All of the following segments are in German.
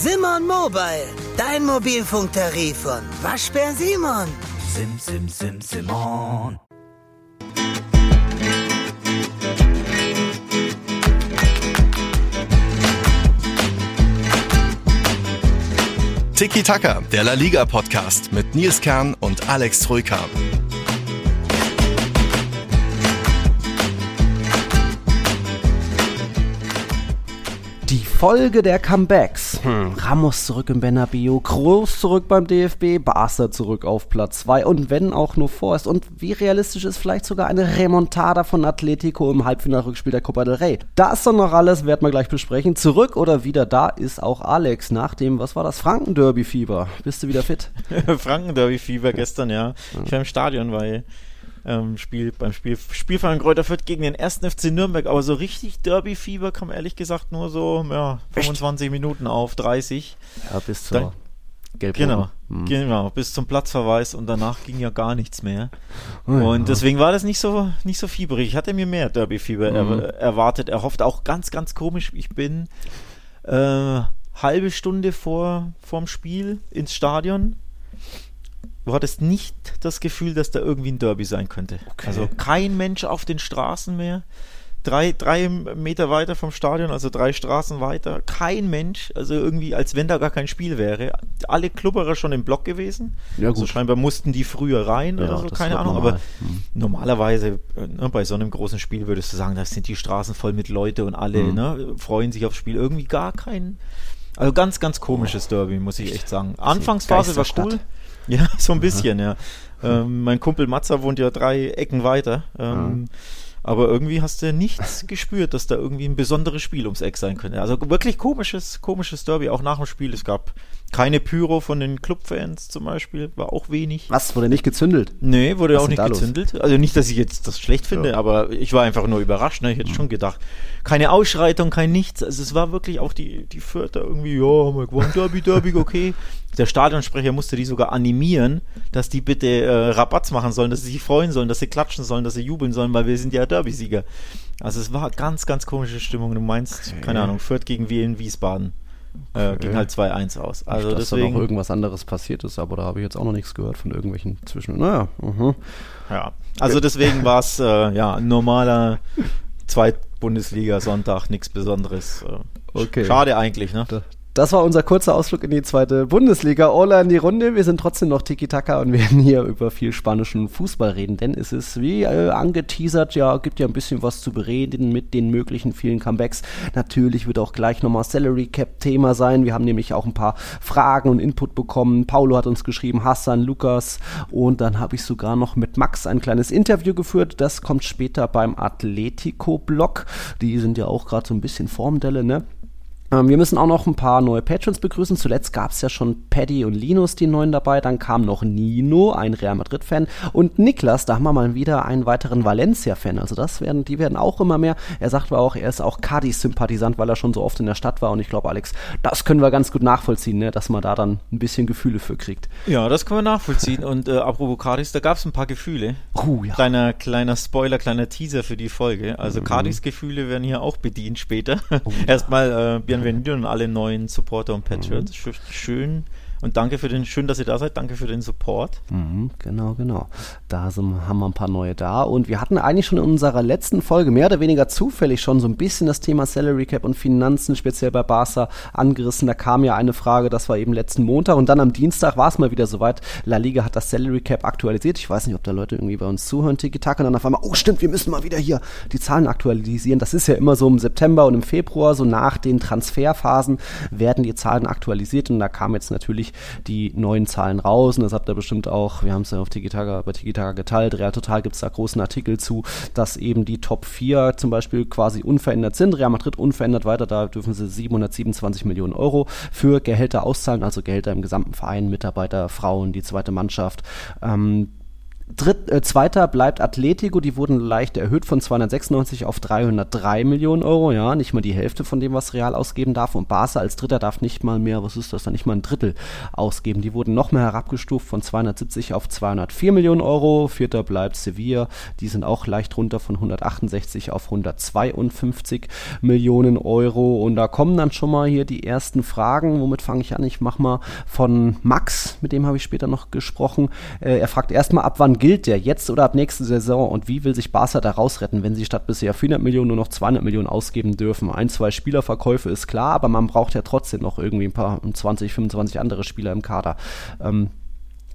Simon Mobile, dein Mobilfunktarif von Waschbär Simon. Sim, sim, sim, Simon. Tiki Taka, der La Liga Podcast mit Nils Kern und Alex Troika. Folge der Comebacks. Hm. Ramos zurück im Bernabeu, Kroos zurück beim DFB, Barca zurück auf Platz 2 und wenn auch nur vorerst. Und wie realistisch ist vielleicht sogar eine Remontada von Atletico im Halbfinalrückspiel der Copa del Rey? Das doch noch alles, werden wir gleich besprechen. Zurück oder wieder da ist auch Alex nach dem, was war das, Franken-Derby-Fieber. Bist du wieder fit? Franken-Derby-Fieber gestern, ja. Ich war im Stadion, weil ähm, Spiel, beim Spiel Spielverein Kräuter Fürth gegen den ersten FC Nürnberg. Aber so richtig Derby-Fieber kam ehrlich gesagt nur so ja, 25 Echt? Minuten auf, 30. Ja, bis zur Gelb Genau, mhm. genau, bis zum Platzverweis und danach ging ja gar nichts mehr. Oh, und ja. deswegen war das nicht so, nicht so fieberig. Ich hatte mir mehr Derby-Fieber mhm. er, erwartet, erhofft. Auch ganz, ganz komisch. Ich bin äh, halbe Stunde vor vorm Spiel ins Stadion du hattest nicht das Gefühl, dass da irgendwie ein Derby sein könnte. Okay. Also kein Mensch auf den Straßen mehr. Drei, drei Meter weiter vom Stadion, also drei Straßen weiter, kein Mensch, also irgendwie, als wenn da gar kein Spiel wäre. Alle Klubberer schon im Block gewesen. Ja, gut. Also scheinbar mussten die früher rein ja, oder so, keine Ahnung. Normal. Aber hm. normalerweise, ne, bei so einem großen Spiel würdest du sagen, da sind die Straßen voll mit Leute und alle hm. ne, freuen sich aufs Spiel. Irgendwie gar kein. Also ganz, ganz komisches oh. Derby, muss ich echt sagen. Anfangsphase war cool. Ja, so ein bisschen, ja. Ähm, mein Kumpel Matzer wohnt ja drei Ecken weiter. Ähm, ja. Aber irgendwie hast du nichts gespürt, dass da irgendwie ein besonderes Spiel ums Eck sein könnte. Also wirklich komisches, komisches Derby, auch nach dem Spiel. Es gab keine Pyro von den Clubfans zum Beispiel, war auch wenig. Was, wurde nicht gezündelt? Nee, wurde Was auch nicht gezündelt. Los? Also nicht, dass ich jetzt das schlecht finde, ja. aber ich war einfach nur überrascht. Ne? Ich hätte mhm. schon gedacht, keine Ausschreitung, kein nichts. Also es war wirklich auch die, die Vierter irgendwie, ja, haben wir gewonnen, Derby, Derby, okay. Der Stadionsprecher musste die sogar animieren, dass die bitte äh, Rabatz machen sollen, dass sie sich freuen sollen, dass sie klatschen sollen, dass sie jubeln sollen, weil wir sind ja Derby-Sieger. Also es war ganz, ganz komische Stimmung. Du meinst, okay. keine Ahnung, Fürth gegen Wien, Wiesbaden. Äh, ging halt 2-1 aus. Also Nicht, dass deswegen, da noch irgendwas anderes passiert ist, aber da habe ich jetzt auch noch nichts gehört von irgendwelchen Zwischen. Naja, uh -huh. ja. Also deswegen war es äh, ja ein normaler Zweit-Bundesliga-Sonntag, nichts Besonderes. Äh, okay. Schade eigentlich, ne? Da, das war unser kurzer Ausflug in die zweite Bundesliga. Ola in die Runde. Wir sind trotzdem noch Tiki-Taka und werden hier über viel spanischen Fußball reden, denn es ist wie äh, angeteasert, ja, gibt ja ein bisschen was zu bereden mit den möglichen vielen Comebacks. Natürlich wird auch gleich nochmal Salary Cap Thema sein. Wir haben nämlich auch ein paar Fragen und Input bekommen. Paulo hat uns geschrieben, Hassan, Lukas und dann habe ich sogar noch mit Max ein kleines Interview geführt. Das kommt später beim Atletico-Blog. Die sind ja auch gerade so ein bisschen Formdelle, ne? Ähm, wir müssen auch noch ein paar neue Patrons begrüßen. Zuletzt gab es ja schon Paddy und Linus, die neuen dabei. Dann kam noch Nino, ein Real Madrid-Fan. Und Niklas, da haben wir mal wieder einen weiteren Valencia-Fan. Also das werden, die werden auch immer mehr. Er sagt aber auch, er ist auch Cadiz-Sympathisant, weil er schon so oft in der Stadt war. Und ich glaube, Alex, das können wir ganz gut nachvollziehen, ne? dass man da dann ein bisschen Gefühle für kriegt. Ja, das können wir nachvollziehen. und äh, apropos Cadiz, da gab es ein paar Gefühle. Uh, ja. Kleiner, kleiner Spoiler, kleiner Teaser für die Folge. Also mhm. Cadiz-Gefühle werden hier auch bedient später. Oh, Erstmal äh, Bienvenido und alle neuen Supporter und Patriots. Mhm. Schön, und danke für den, schön, dass ihr da seid. Danke für den Support. Mhm, genau, genau. Da sind, haben wir ein paar neue da. Und wir hatten eigentlich schon in unserer letzten Folge mehr oder weniger zufällig schon so ein bisschen das Thema Salary Cap und Finanzen, speziell bei Barca, angerissen. Da kam ja eine Frage, das war eben letzten Montag. Und dann am Dienstag war es mal wieder soweit. La Liga hat das Salary Cap aktualisiert. Ich weiß nicht, ob da Leute irgendwie bei uns zuhören, Tiki-Taka. Und dann auf einmal, oh stimmt, wir müssen mal wieder hier die Zahlen aktualisieren. Das ist ja immer so im September und im Februar, so nach den Transferphasen werden die Zahlen aktualisiert. Und da kam jetzt natürlich natürlich die neuen Zahlen raus und das habt ihr bestimmt auch, wir haben es ja auf Tiki-Taka, bei Tiki-Taka geteilt, Real Total gibt es da großen Artikel zu, dass eben die Top 4 zum Beispiel quasi unverändert sind, Real Madrid unverändert weiter, da dürfen sie 727 Millionen Euro für Gehälter auszahlen, also Gehälter im gesamten Verein, Mitarbeiter, Frauen, die zweite Mannschaft. Ähm, Dritt, äh, zweiter bleibt Atletico, die wurden leicht erhöht von 296 auf 303 Millionen Euro, ja, nicht mal die Hälfte von dem, was Real ausgeben darf. Und Barca als Dritter darf nicht mal mehr, was ist das, dann nicht mal ein Drittel ausgeben. Die wurden noch mehr herabgestuft von 270 auf 204 Millionen Euro. Vierter bleibt Sevilla, die sind auch leicht runter von 168 auf 152 Millionen Euro. Und da kommen dann schon mal hier die ersten Fragen. Womit fange ich an? Ich mache mal von Max, mit dem habe ich später noch gesprochen. Äh, er fragt erstmal ab, wann gilt der? Jetzt oder ab nächste Saison? Und wie will sich Barca da rausretten, wenn sie statt bisher 400 Millionen nur noch 200 Millionen ausgeben dürfen? Ein, zwei Spielerverkäufe ist klar, aber man braucht ja trotzdem noch irgendwie ein paar 20, 25 andere Spieler im Kader. Ähm,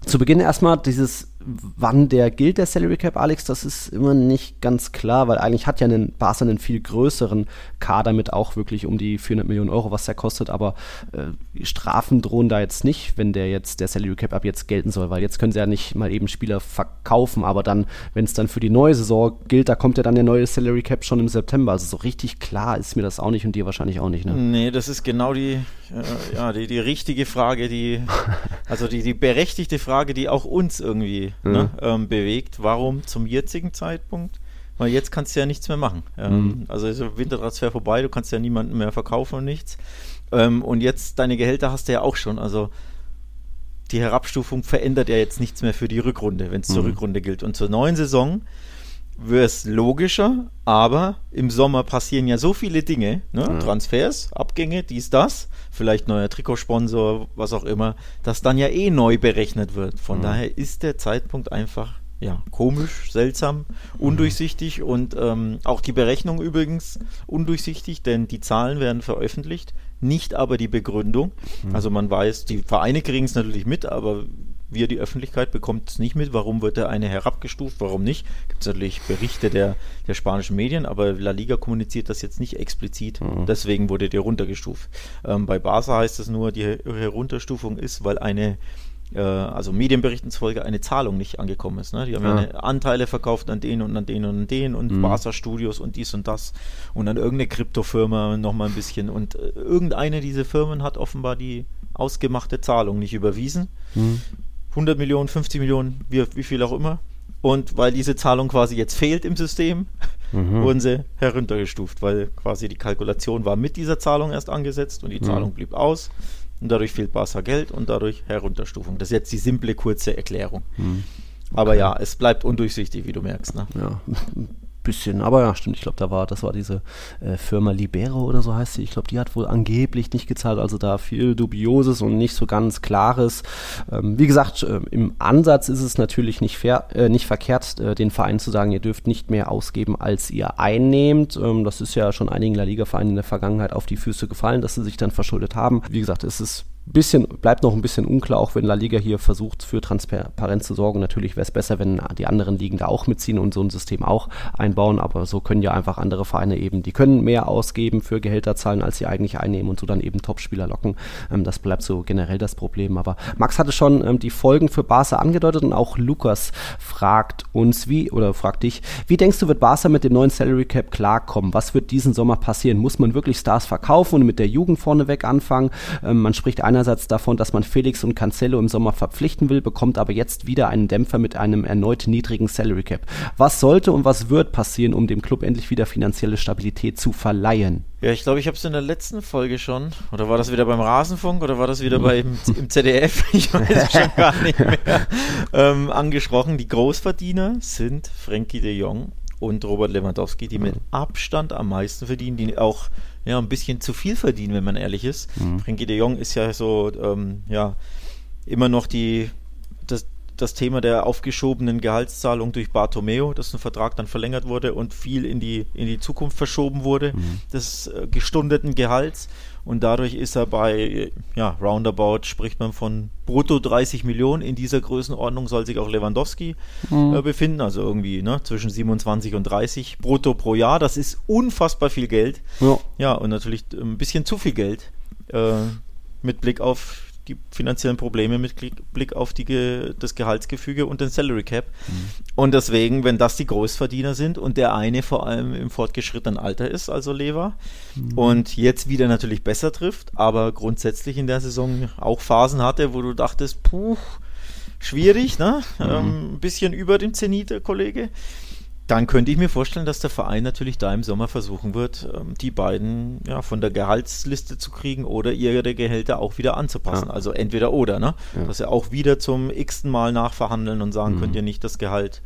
zu Beginn erstmal dieses wann der gilt, der Salary Cap, Alex, das ist immer nicht ganz klar, weil eigentlich hat ja ein Barca einen viel größeren Kader mit auch wirklich um die 400 Millionen Euro, was der kostet, aber äh, Strafen drohen da jetzt nicht, wenn der jetzt, der Salary Cap ab jetzt gelten soll, weil jetzt können sie ja nicht mal eben Spieler verkaufen, aber dann, wenn es dann für die neue Saison gilt, da kommt ja dann der neue Salary Cap schon im September, also so richtig klar ist mir das auch nicht und dir wahrscheinlich auch nicht, ne? Nee, das ist genau die, äh, ja, die, die richtige Frage, die, also die, die berechtigte Frage, die auch uns irgendwie mhm. ne, ähm, bewegt. Warum zum jetzigen Zeitpunkt? Weil jetzt kannst du ja nichts mehr machen. Ähm, mhm. Also ist der Wintertransfer vorbei, du kannst ja niemanden mehr verkaufen und nichts. Ähm, und jetzt deine Gehälter hast du ja auch schon. Also die Herabstufung verändert ja jetzt nichts mehr für die Rückrunde, wenn es mhm. zur Rückrunde gilt. Und zur neuen Saison wird es logischer, aber im Sommer passieren ja so viele Dinge, ne? ja. Transfers, Abgänge, dies, das, vielleicht neuer Trikotsponsor, was auch immer, dass dann ja eh neu berechnet wird. Von ja. daher ist der Zeitpunkt einfach ja, komisch, seltsam, undurchsichtig mhm. und ähm, auch die Berechnung übrigens undurchsichtig, denn die Zahlen werden veröffentlicht, nicht aber die Begründung. Mhm. Also man weiß, die Vereine kriegen es natürlich mit, aber wir, die Öffentlichkeit, bekommt es nicht mit. Warum wird der eine herabgestuft, warum nicht? Gibt es natürlich Berichte der, der spanischen Medien, aber La Liga kommuniziert das jetzt nicht explizit. Mhm. Deswegen wurde der runtergestuft. Ähm, bei Barca heißt es nur, die Herunterstufung ist, weil eine äh, also Medienberichten zufolge eine Zahlung nicht angekommen ist. Ne? Die haben ja. ja Anteile verkauft an den und an den und an den und mhm. Barca Studios und dies und das und an irgendeine Kryptofirma nochmal ein bisschen und äh, irgendeine dieser Firmen hat offenbar die ausgemachte Zahlung nicht überwiesen. Mhm. 100 Millionen, 50 Millionen, wie, wie viel auch immer. Und weil diese Zahlung quasi jetzt fehlt im System, mhm. wurden sie heruntergestuft, weil quasi die Kalkulation war mit dieser Zahlung erst angesetzt und die mhm. Zahlung blieb aus. Und dadurch fehlt Barca Geld und dadurch Herunterstufung. Das ist jetzt die simple, kurze Erklärung. Mhm. Okay. Aber ja, es bleibt undurchsichtig, wie du merkst. Ne? Ja, bisschen, aber ja, stimmt. Ich glaube, da war, das war diese äh, Firma Libero oder so heißt sie. Ich glaube, die hat wohl angeblich nicht gezahlt, also da viel Dubioses und nicht so ganz Klares. Ähm, wie gesagt, äh, im Ansatz ist es natürlich nicht fair, äh, nicht verkehrt, äh, den Vereinen zu sagen, ihr dürft nicht mehr ausgeben, als ihr einnehmt. Ähm, das ist ja schon einigen La Liga-Vereinen in der Vergangenheit auf die Füße gefallen, dass sie sich dann verschuldet haben. Wie gesagt, es ist bisschen, bleibt noch ein bisschen unklar, auch wenn La Liga hier versucht, für Transparenz zu sorgen. Natürlich wäre es besser, wenn die anderen Ligen da auch mitziehen und so ein System auch einbauen, aber so können ja einfach andere Vereine eben, die können mehr ausgeben für Gehälter zahlen, als sie eigentlich einnehmen und so dann eben Topspieler locken. Ähm, das bleibt so generell das Problem. Aber Max hatte schon ähm, die Folgen für Barca angedeutet und auch Lukas fragt uns, wie, oder fragt dich, wie denkst du, wird Barca mit dem neuen Salary Cap klarkommen? Was wird diesen Sommer passieren? Muss man wirklich Stars verkaufen und mit der Jugend vorneweg anfangen? Ähm, man spricht einerseits davon, dass man Felix und Cancelo im Sommer verpflichten will, bekommt aber jetzt wieder einen Dämpfer mit einem erneut niedrigen Salary Cap. Was sollte und was wird passieren, um dem Club endlich wieder finanzielle Stabilität zu verleihen? Ja, ich glaube, ich habe es in der letzten Folge schon, oder war das wieder beim Rasenfunk oder war das wieder beim, im ZDF, ich weiß schon gar nicht mehr, ähm, angesprochen. Die Großverdiener sind Frankie de Jong und Robert Lewandowski, die mit Abstand am meisten verdienen, die auch ja, ein bisschen zu viel verdienen, wenn man ehrlich ist. Mhm. Frenkie de Jong ist ja so, ähm, ja, immer noch die, das, das Thema der aufgeschobenen Gehaltszahlung durch Bartomeo, dass ein Vertrag dann verlängert wurde und viel in die, in die Zukunft verschoben wurde, mhm. des äh, gestundeten Gehalts. Und dadurch ist er bei, ja, roundabout spricht man von brutto 30 Millionen. In dieser Größenordnung soll sich auch Lewandowski mhm. äh, befinden. Also irgendwie ne, zwischen 27 und 30 brutto pro Jahr. Das ist unfassbar viel Geld. Ja, ja und natürlich ein bisschen zu viel Geld. Äh, mit Blick auf die finanziellen Probleme mit Blick auf die, das Gehaltsgefüge und den Salary Cap. Mhm. Und deswegen, wenn das die Großverdiener sind und der eine vor allem im fortgeschrittenen Alter ist, also Lever, mhm. und jetzt wieder natürlich besser trifft, aber grundsätzlich in der Saison auch Phasen hatte, wo du dachtest, puh, schwierig, ne? Mhm. Ähm, ein bisschen über dem Zenit, der Kollege. Dann könnte ich mir vorstellen, dass der Verein natürlich da im Sommer versuchen wird, ähm, die beiden ja, von der Gehaltsliste zu kriegen oder ihre Gehälter auch wieder anzupassen. Ja. Also entweder oder, ne? Ja. Dass sie auch wieder zum x-ten Mal nachverhandeln und sagen, mhm. könnt ihr nicht das Gehalt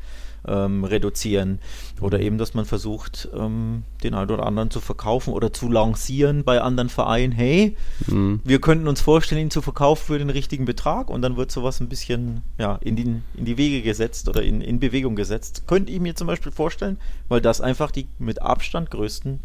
ähm, reduzieren. Oder eben, dass man versucht, ähm, den einen oder anderen zu verkaufen oder zu lancieren bei anderen Vereinen. Hey, mhm. wir könnten uns vorstellen, ihn zu verkaufen für den richtigen Betrag und dann wird sowas ein bisschen ja, in, die, in die Wege gesetzt oder in, in Bewegung gesetzt. Könnte ich mir zum Beispiel vorstellen, weil das einfach die mit Abstand größten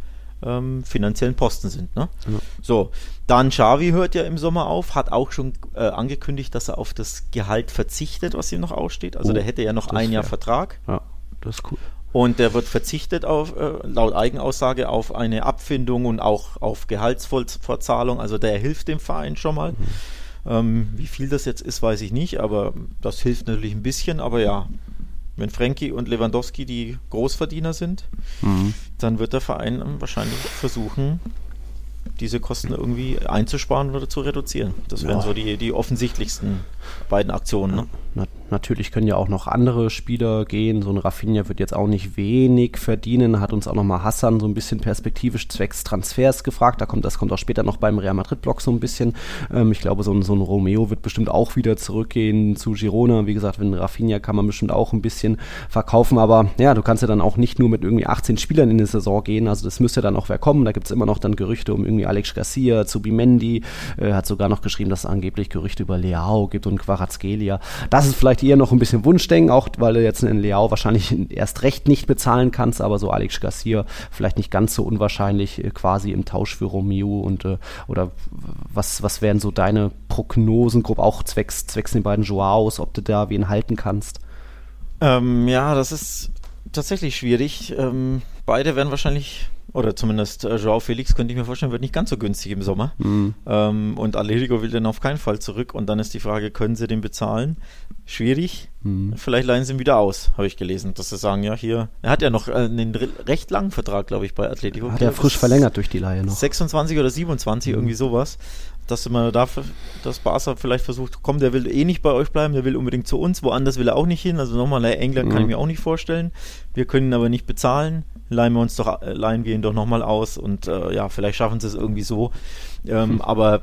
ähm, finanziellen Posten sind. Ne? Ja. So, dann Xavi hört ja im Sommer auf, hat auch schon äh, angekündigt, dass er auf das Gehalt verzichtet, was ihm noch aussteht. Also oh, der hätte ja noch ein Jahr Vertrag. Ja, das ist cool. Und der wird verzichtet auf, äh, laut Eigenaussage, auf eine Abfindung und auch auf Gehaltsvorzahlung. Also der hilft dem Verein schon mal. Mhm. Ähm, wie viel das jetzt ist, weiß ich nicht, aber das hilft natürlich ein bisschen. Aber ja, wenn Frankie und Lewandowski die Großverdiener sind, mhm. dann wird der Verein wahrscheinlich versuchen, diese Kosten irgendwie einzusparen oder zu reduzieren. Das wären so die, die offensichtlichsten beiden Aktionen. Ne? Na, natürlich können ja auch noch andere Spieler gehen. So ein Rafinha wird jetzt auch nicht wenig verdienen. Hat uns auch nochmal Hassan so ein bisschen perspektivisch zwecks Transfers gefragt. Da kommt, das kommt auch später noch beim Real Madrid-Block so ein bisschen. Ähm, ich glaube, so ein, so ein Romeo wird bestimmt auch wieder zurückgehen zu Girona. Wie gesagt, wenn Rafinha kann man bestimmt auch ein bisschen verkaufen. Aber ja, du kannst ja dann auch nicht nur mit irgendwie 18 Spielern in die Saison gehen. Also das müsste dann auch wer kommen. Da gibt es immer noch dann Gerüchte um irgendwie Alex Garcia, Zubimendi. Äh, hat sogar noch geschrieben, dass es angeblich Gerüchte über Leao gibt und Quarazgelia. Das ist vielleicht eher noch ein bisschen Wunschdenken, auch weil du jetzt einen Leao wahrscheinlich erst recht nicht bezahlen kannst, aber so Alex Garcia vielleicht nicht ganz so unwahrscheinlich äh, quasi im Tausch für Romeo und äh, oder was, was wären so deine Prognosen, grob auch zwecks, zwecks den beiden Joaos, ob du da wen halten kannst? Ähm, ja, das ist tatsächlich schwierig. Ähm, beide werden wahrscheinlich oder zumindest äh, Joao Felix könnte ich mir vorstellen, wird nicht ganz so günstig im Sommer. Mhm. Ähm, und Atletico will dann auf keinen Fall zurück. Und dann ist die Frage, können sie den bezahlen? Schwierig. Mhm. Vielleicht leihen sie ihn wieder aus, habe ich gelesen. Dass sie sagen, ja, hier. Er hat ja noch äh, einen recht langen Vertrag, glaube ich, bei Atletico. Hat er frisch verlängert durch die Leihe noch. 26 oder 27, mhm. irgendwie sowas dass man dafür, dass Barca vielleicht versucht, komm, der will eh nicht bei euch bleiben, der will unbedingt zu uns, woanders will er auch nicht hin. Also nochmal, England mhm. kann ich mir auch nicht vorstellen. Wir können ihn aber nicht bezahlen. Leihen wir uns doch, äh, leihen wir ihn doch nochmal aus und äh, ja, vielleicht schaffen sie es irgendwie so. Ähm, mhm. Aber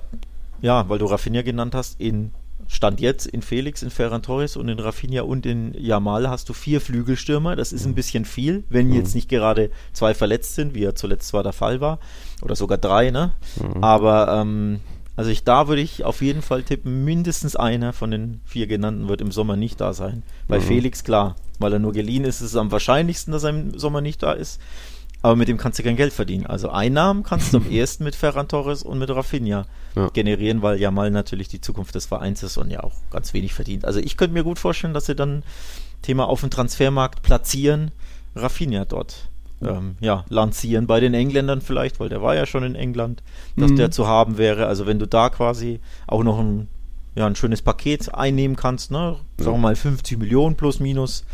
ja, weil du Rafinha genannt hast, in Stand jetzt in Felix, in Ferran Torres und in Rafinha und in Jamal hast du vier Flügelstürmer. Das ist ein mhm. bisschen viel, wenn jetzt mhm. nicht gerade zwei verletzt sind, wie ja zuletzt zwar der Fall war. Oder sogar drei, ne? Mhm. Aber ähm, also ich, da würde ich auf jeden Fall tippen, mindestens einer von den vier genannten wird im Sommer nicht da sein. Bei mhm. Felix klar, weil er nur geliehen ist, ist es am wahrscheinlichsten, dass er im Sommer nicht da ist. Aber mit dem kannst du kein Geld verdienen. Also Einnahmen kannst du am ehesten mit Ferran Torres und mit Rafinha ja. generieren, weil Jamal natürlich die Zukunft des Vereins ist und ja auch ganz wenig verdient. Also ich könnte mir gut vorstellen, dass sie dann Thema auf dem Transfermarkt platzieren, Rafinha dort ähm, ja, lancieren bei den Engländern vielleicht, weil der war ja schon in England, dass mhm. der zu haben wäre. Also wenn du da quasi auch noch ein, ja, ein schönes Paket einnehmen kannst, ne? sagen wir mal 50 Millionen plus minus,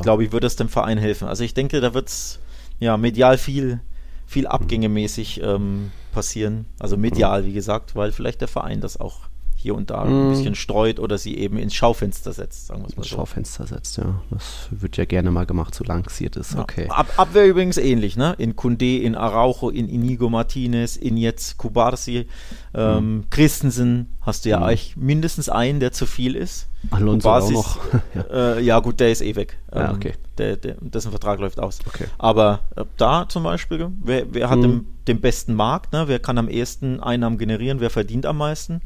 glaube ich, wird das dem Verein helfen. Also ich denke, da wird es ja medial viel, viel abgängemäßig ähm, passieren. Also medial, wie gesagt, weil vielleicht der Verein das auch hier und da mm. ein mhm. bisschen streut oder sie eben ins Schaufenster setzt, sagen wir es mal so. Schaufenster setzt, ja. Das wird ja gerne mal gemacht, so lanciert ist. Ja. Okay. Ab, Abwehr übrigens ähnlich, ne? In Kunde, in Araujo, in Inigo Martinez, in jetzt Kubarsi, ähm, mm. Christensen hast du ja mm. eigentlich mindestens einen, der zu viel ist. Alonso auch noch. ja. Äh, ja. gut, der ist eh weg. Ähm, ja, okay. Der, der, dessen Vertrag läuft aus. Okay. Aber äh, da zum Beispiel, wer, wer hat den, den besten Markt, ne? wer kann am ehesten Einnahmen generieren, wer verdient am meisten?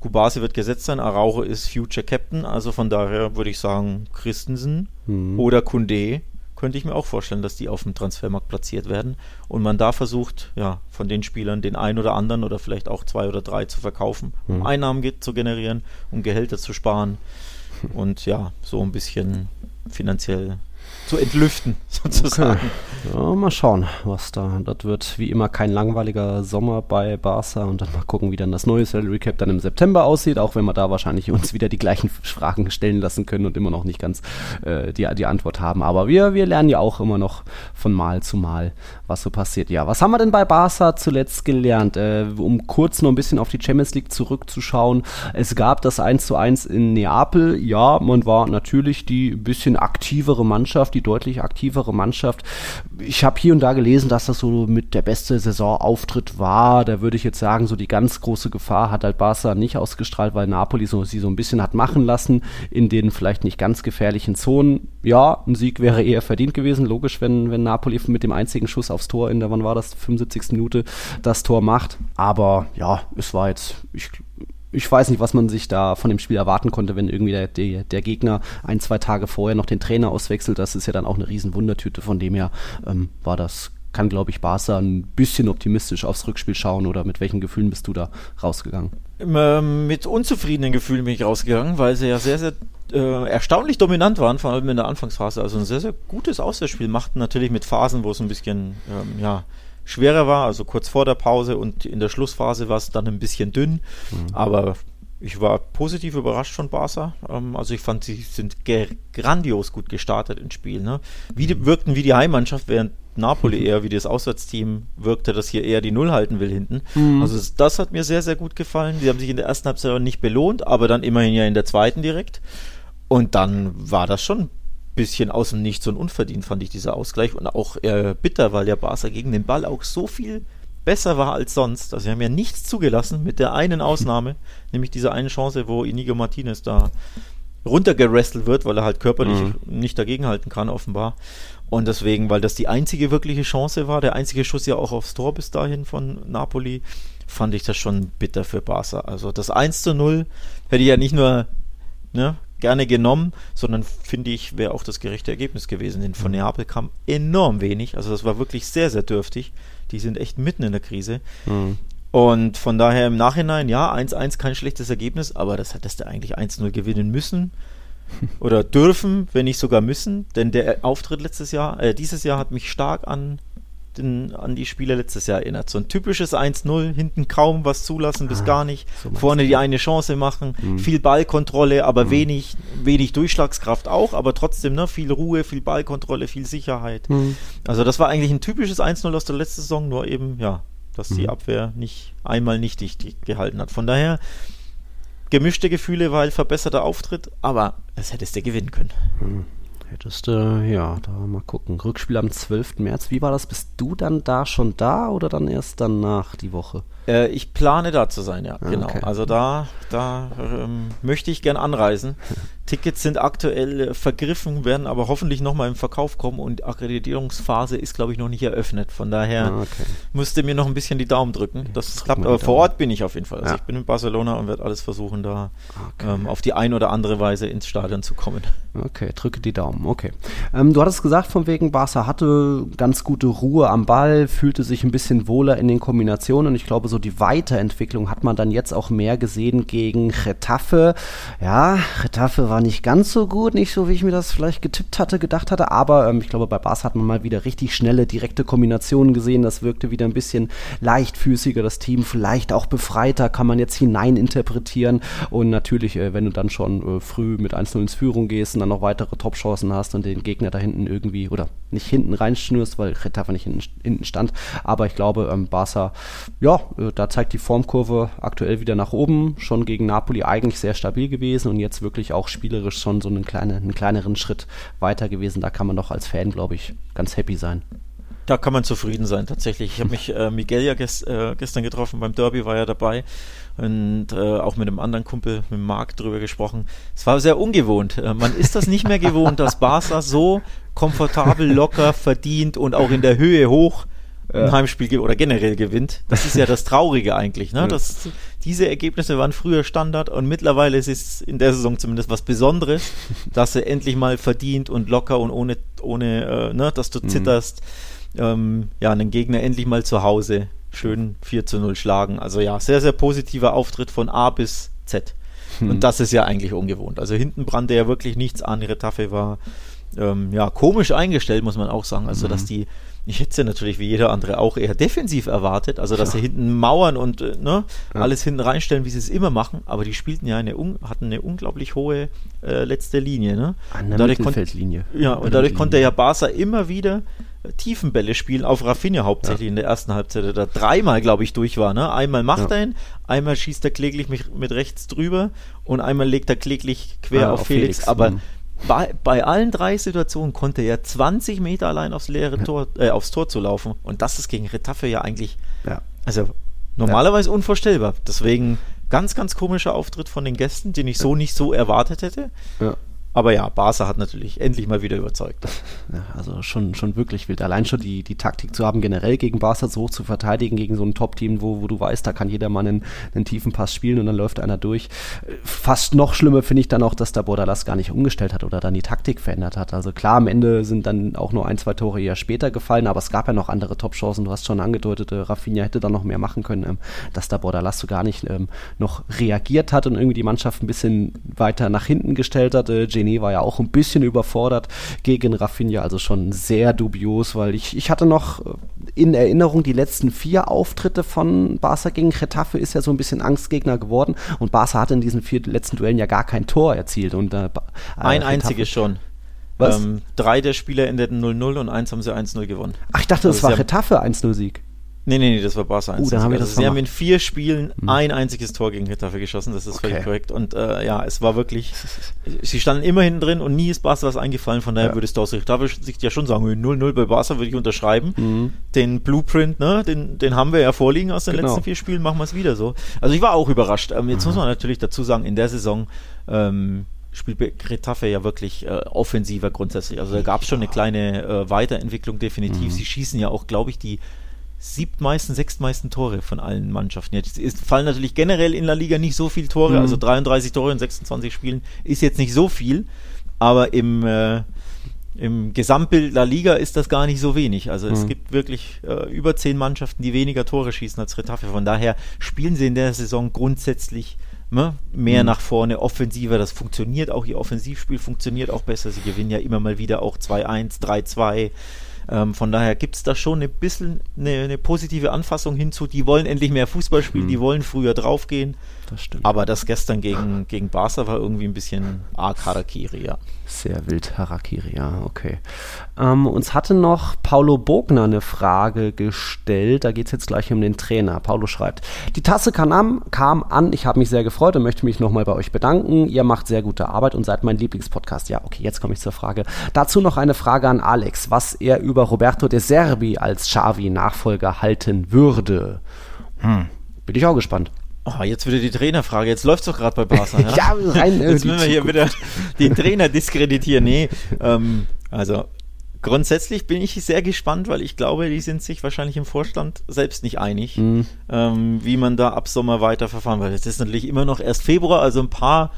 Kubasi wird gesetzt sein, Araujo ist Future Captain, also von daher würde ich sagen Christensen mhm. oder Kunde könnte ich mir auch vorstellen, dass die auf dem Transfermarkt platziert werden und man da versucht, ja, von den Spielern den einen oder anderen oder vielleicht auch zwei oder drei zu verkaufen, um mhm. Einnahmen zu generieren, um Gehälter zu sparen und ja, so ein bisschen finanziell zu entlüften, sozusagen. Okay. Ja, mal schauen, was da. Das wird wie immer kein langweiliger Sommer bei Barca und dann mal gucken, wie dann das neue Salary Cap dann im September aussieht, auch wenn wir da wahrscheinlich uns wieder die gleichen Fragen stellen lassen können und immer noch nicht ganz äh, die, die Antwort haben. Aber wir, wir lernen ja auch immer noch von Mal zu Mal, was so passiert. Ja, was haben wir denn bei Barca zuletzt gelernt? Äh, um kurz noch ein bisschen auf die Champions League zurückzuschauen. Es gab das 1 zu 1 in Neapel. Ja, man war natürlich die bisschen aktivere Mannschaft, die deutlich aktivere Mannschaft. Ich habe hier und da gelesen, dass das so mit der beste Saisonauftritt war. Da würde ich jetzt sagen, so die ganz große Gefahr hat halt Barca nicht ausgestrahlt, weil Napoli so, sie so ein bisschen hat machen lassen in den vielleicht nicht ganz gefährlichen Zonen. Ja, ein Sieg wäre eher verdient gewesen. Logisch, wenn, wenn Napoli mit dem einzigen Schuss aufs Tor in der, wann war das, 75. Minute das Tor macht. Aber ja, es war jetzt, ich ich weiß nicht, was man sich da von dem Spiel erwarten konnte, wenn irgendwie der, der, der, Gegner ein, zwei Tage vorher noch den Trainer auswechselt. Das ist ja dann auch eine riesen Wundertüte. Von dem her ähm, war das, kann glaube ich Barca ein bisschen optimistisch aufs Rückspiel schauen oder mit welchen Gefühlen bist du da rausgegangen? Mit unzufriedenen Gefühlen bin ich rausgegangen, weil sie ja sehr, sehr äh, erstaunlich dominant waren, vor allem in der Anfangsphase. Also ein sehr, sehr gutes Auswärtsspiel machten natürlich mit Phasen, wo es ein bisschen, ähm, ja, schwerer war, also kurz vor der Pause und in der Schlussphase war es dann ein bisschen dünn, mhm. aber ich war positiv überrascht von Barca. Ähm, also ich fand, sie sind grandios gut gestartet ins Spiel. Ne? Wie die, wirkten wie die Heimmannschaft, während Napoli eher wie das Auswärtsteam wirkte, das hier eher die Null halten will hinten. Mhm. Also das hat mir sehr, sehr gut gefallen. Sie haben sich in der ersten Halbzeit nicht belohnt, aber dann immerhin ja in der zweiten direkt. Und dann war das schon bisschen aus dem Nichts und unverdient, fand ich dieser Ausgleich. Und auch äh, bitter, weil der Barca gegen den Ball auch so viel besser war als sonst. Also sie haben ja nichts zugelassen, mit der einen Ausnahme, nämlich diese eine Chance, wo Inigo Martinez da runtergerestelt wird, weil er halt körperlich mhm. nicht dagegenhalten kann, offenbar. Und deswegen, weil das die einzige wirkliche Chance war, der einzige Schuss ja auch aufs Tor bis dahin von Napoli, fand ich das schon bitter für Barca. Also das 1 zu 0 hätte ich ja nicht nur ne, gerne genommen, sondern finde ich, wäre auch das gerechte Ergebnis gewesen. Denn von mhm. Neapel kam enorm wenig. Also das war wirklich sehr, sehr dürftig. Die sind echt mitten in der Krise. Mhm. Und von daher im Nachhinein, ja, 1-1 kein schlechtes Ergebnis, aber das hättest du eigentlich 1-0 gewinnen müssen oder dürfen, wenn nicht sogar müssen. Denn der Auftritt letztes Jahr, äh, dieses Jahr hat mich stark an den, an die Spiele letztes Jahr erinnert. So ein typisches 1-0, hinten kaum was zulassen, bis ah, gar nicht. So Vorne die eine Chance machen, mhm. viel Ballkontrolle, aber mhm. wenig, wenig Durchschlagskraft auch, aber trotzdem ne, viel Ruhe, viel Ballkontrolle, viel Sicherheit. Mhm. Also das war eigentlich ein typisches 1-0 aus der letzten Saison, nur eben, ja, dass die mhm. Abwehr nicht einmal nicht dicht gehalten hat. Von daher gemischte Gefühle, weil verbesserter Auftritt, aber es hättest du gewinnen können. Hättest du, ja, da mal gucken. Rückspiel am 12. März. Wie war das? Bist du dann da schon da oder dann erst danach die Woche? Äh, ich plane da zu sein, ja, ah, genau. Okay. Also da, da ähm, möchte ich gern anreisen. Tickets sind aktuell äh, vergriffen, werden aber hoffentlich nochmal im Verkauf kommen und Akkreditierungsphase ist, glaube ich, noch nicht eröffnet. Von daher ah, okay. müsste mir noch ein bisschen die Daumen drücken, dass es klappt. Aber vor Ort bin ich auf jeden Fall. Also ja. ich bin in Barcelona und werde alles versuchen, da okay. ähm, auf die ein oder andere Weise ins Stadion zu kommen. Okay, drücke die Daumen. Okay. Ähm, du hattest gesagt, von wegen Barca hatte ganz gute Ruhe am Ball, fühlte sich ein bisschen wohler in den Kombinationen. Und ich glaube, so die Weiterentwicklung hat man dann jetzt auch mehr gesehen gegen Retafe. Ja, Retafe war war nicht ganz so gut, nicht so, wie ich mir das vielleicht getippt hatte, gedacht hatte, aber ähm, ich glaube, bei Bas hat man mal wieder richtig schnelle, direkte Kombinationen gesehen. Das wirkte wieder ein bisschen leichtfüßiger, das Team vielleicht auch befreiter, kann man jetzt hineininterpretieren. Und natürlich, äh, wenn du dann schon äh, früh mit 1-0 ins Führung gehst und dann noch weitere Top-Chancen hast und den Gegner da hinten irgendwie, oder nicht hinten reinschnürst, weil Retafe nicht hinten, hinten stand. Aber ich glaube, ähm, Barca, ja, äh, da zeigt die Formkurve aktuell wieder nach oben. Schon gegen Napoli eigentlich sehr stabil gewesen und jetzt wirklich auch Spiel spielerisch schon so einen, kleine, einen kleineren Schritt weiter gewesen. Da kann man doch als Fan, glaube ich, ganz happy sein. Da kann man zufrieden sein, tatsächlich. Ich habe mich äh, Miguel ja gest, äh, gestern getroffen, beim Derby war er dabei und äh, auch mit einem anderen Kumpel, mit Marc, drüber gesprochen. Es war sehr ungewohnt. Äh, man ist das nicht mehr gewohnt, dass Barca so komfortabel, locker, verdient und auch in der Höhe hoch ein Heimspiel oder generell gewinnt. Das ist ja das Traurige eigentlich. Ne? Das, diese Ergebnisse waren früher Standard und mittlerweile ist es in der Saison zumindest was Besonderes, dass er endlich mal verdient und locker und ohne, ohne äh, ne, dass du mhm. zitterst, ähm, ja, einen Gegner endlich mal zu Hause schön 4 zu 0 schlagen. Also ja, sehr, sehr positiver Auftritt von A bis Z. Mhm. Und das ist ja eigentlich ungewohnt. Also hinten brannte ja wirklich nichts an. Retafe war ähm, ja, komisch eingestellt, muss man auch sagen. Also, mhm. dass die, ich hätte sie natürlich wie jeder andere auch eher defensiv erwartet, also dass ja. sie hinten Mauern und äh, ne, ja. alles hinten reinstellen, wie sie es immer machen, aber die spielten ja eine, hatten eine unglaublich hohe äh, letzte Linie. Ne? An der Mittelfeldlinie. Ja, und dadurch konnte ja Barca immer wieder Tiefenbälle spielen auf Rafinha hauptsächlich ja. in der ersten Halbzeit, der da dreimal, glaube ich, durch war. Ne? Einmal macht ja. er ihn, einmal schießt er kläglich mit, mit, rechts drüber und einmal legt er kläglich quer ja, auf, auf, Felix. Felix. Aber mhm. Bei, bei, allen drei Situationen konnte er 20 Meter allein aufs leere Tor, äh, aufs Tor zu laufen. Und das ist gegen Retaffe ja eigentlich, also normalerweise unvorstellbar. Deswegen ganz, ganz komischer Auftritt von den Gästen, den ich so nicht so erwartet hätte. Ja. Aber ja, Barca hat natürlich endlich mal wieder überzeugt. Ja, also schon, schon wirklich wild. Allein schon die, die Taktik zu haben, generell gegen Barca so hoch zu verteidigen, gegen so ein Top-Team, wo, wo du weißt, da kann jeder mal einen, einen tiefen Pass spielen und dann läuft einer durch. Fast noch schlimmer finde ich dann auch, dass der Bordalas gar nicht umgestellt hat oder dann die Taktik verändert hat. Also klar, am Ende sind dann auch nur ein, zwei Tore eher später gefallen, aber es gab ja noch andere Top-Chancen. Du hast schon angedeutet, Rafinha hätte da noch mehr machen können, ähm, dass der Bordalas so gar nicht ähm, noch reagiert hat und irgendwie die Mannschaft ein bisschen weiter nach hinten gestellt hat. Äh, Genie war ja auch ein bisschen überfordert gegen Rafinha, also schon sehr dubios, weil ich, ich hatte noch äh, in Erinnerung, die letzten vier Auftritte von Barca gegen Getafe ist ja so ein bisschen Angstgegner geworden und Barca hat in diesen vier letzten Duellen ja gar kein Tor erzielt. Und, äh, ein einziges schon. Ähm, drei der Spieler endeten 0-0 und eins haben sie 1-0 gewonnen. Ach, ich dachte, das also war Getafe 1-0-Sieg. Nee, nee, nee, das war Barca 1. Uh, dann haben wir also das sie haben in vier Spielen hm. ein einziges Tor gegen Getafe geschossen, das ist okay. völlig korrekt. Und äh, ja, es war wirklich, sie standen immer hinten drin und nie ist Barca was eingefallen, von daher ja. würdest du aus Getafe-Sicht ja schon sagen, 0-0 bei Barca würde ich unterschreiben. Mhm. Den Blueprint, ne, den, den haben wir ja vorliegen aus den genau. letzten vier Spielen, machen wir es wieder so. Also ich war auch überrascht. Ähm, jetzt mhm. muss man natürlich dazu sagen, in der Saison ähm, spielt Getafe ja wirklich äh, offensiver grundsätzlich. Also da gab es schon eine kleine äh, Weiterentwicklung definitiv. Mhm. Sie schießen ja auch, glaube ich, die siebtmeisten, sechstmeisten Tore von allen Mannschaften. Jetzt ist, fallen natürlich generell in La Liga nicht so viele Tore, mhm. also 33 Tore in 26 Spielen ist jetzt nicht so viel, aber im, äh, im Gesamtbild La Liga ist das gar nicht so wenig. Also mhm. es gibt wirklich äh, über zehn Mannschaften, die weniger Tore schießen als Retafe. Von daher spielen sie in der Saison grundsätzlich ne, mehr mhm. nach vorne, offensiver. Das funktioniert auch, ihr Offensivspiel funktioniert auch besser. Sie gewinnen ja immer mal wieder auch 2-1, 3-2. Ähm, von daher gibt es da schon ein bisschen eine, eine, positive Anfassung hinzu. Die wollen endlich mehr Fußball spielen, mhm. die wollen früher draufgehen. Das stimmt. Aber das gestern gegen, gegen Barca war irgendwie ein bisschen arg Harakiri, ja. Sehr wild Harakiri, ja, okay. Ähm, uns hatte noch Paulo Bogner eine Frage gestellt. Da geht es jetzt gleich um den Trainer. Paulo schreibt: Die Tasse kam an, kam an. ich habe mich sehr gefreut und möchte mich nochmal bei euch bedanken. Ihr macht sehr gute Arbeit und seid mein Lieblingspodcast. Ja, okay, jetzt komme ich zur Frage. Dazu noch eine Frage an Alex, was er über Roberto De Serbi als Xavi-Nachfolger halten würde. Hm. Bin ich auch gespannt. Oh, jetzt wieder die Trainerfrage. Jetzt läuft es doch gerade bei Barca. Ja? ja, rein. Äh, jetzt müssen wir hier wieder den Trainer diskreditieren. Nee, ähm, also grundsätzlich bin ich sehr gespannt, weil ich glaube, die sind sich wahrscheinlich im Vorstand selbst nicht einig, mhm. ähm, wie man da ab Sommer weiter verfahren will. Es ist natürlich immer noch erst Februar, also ein paar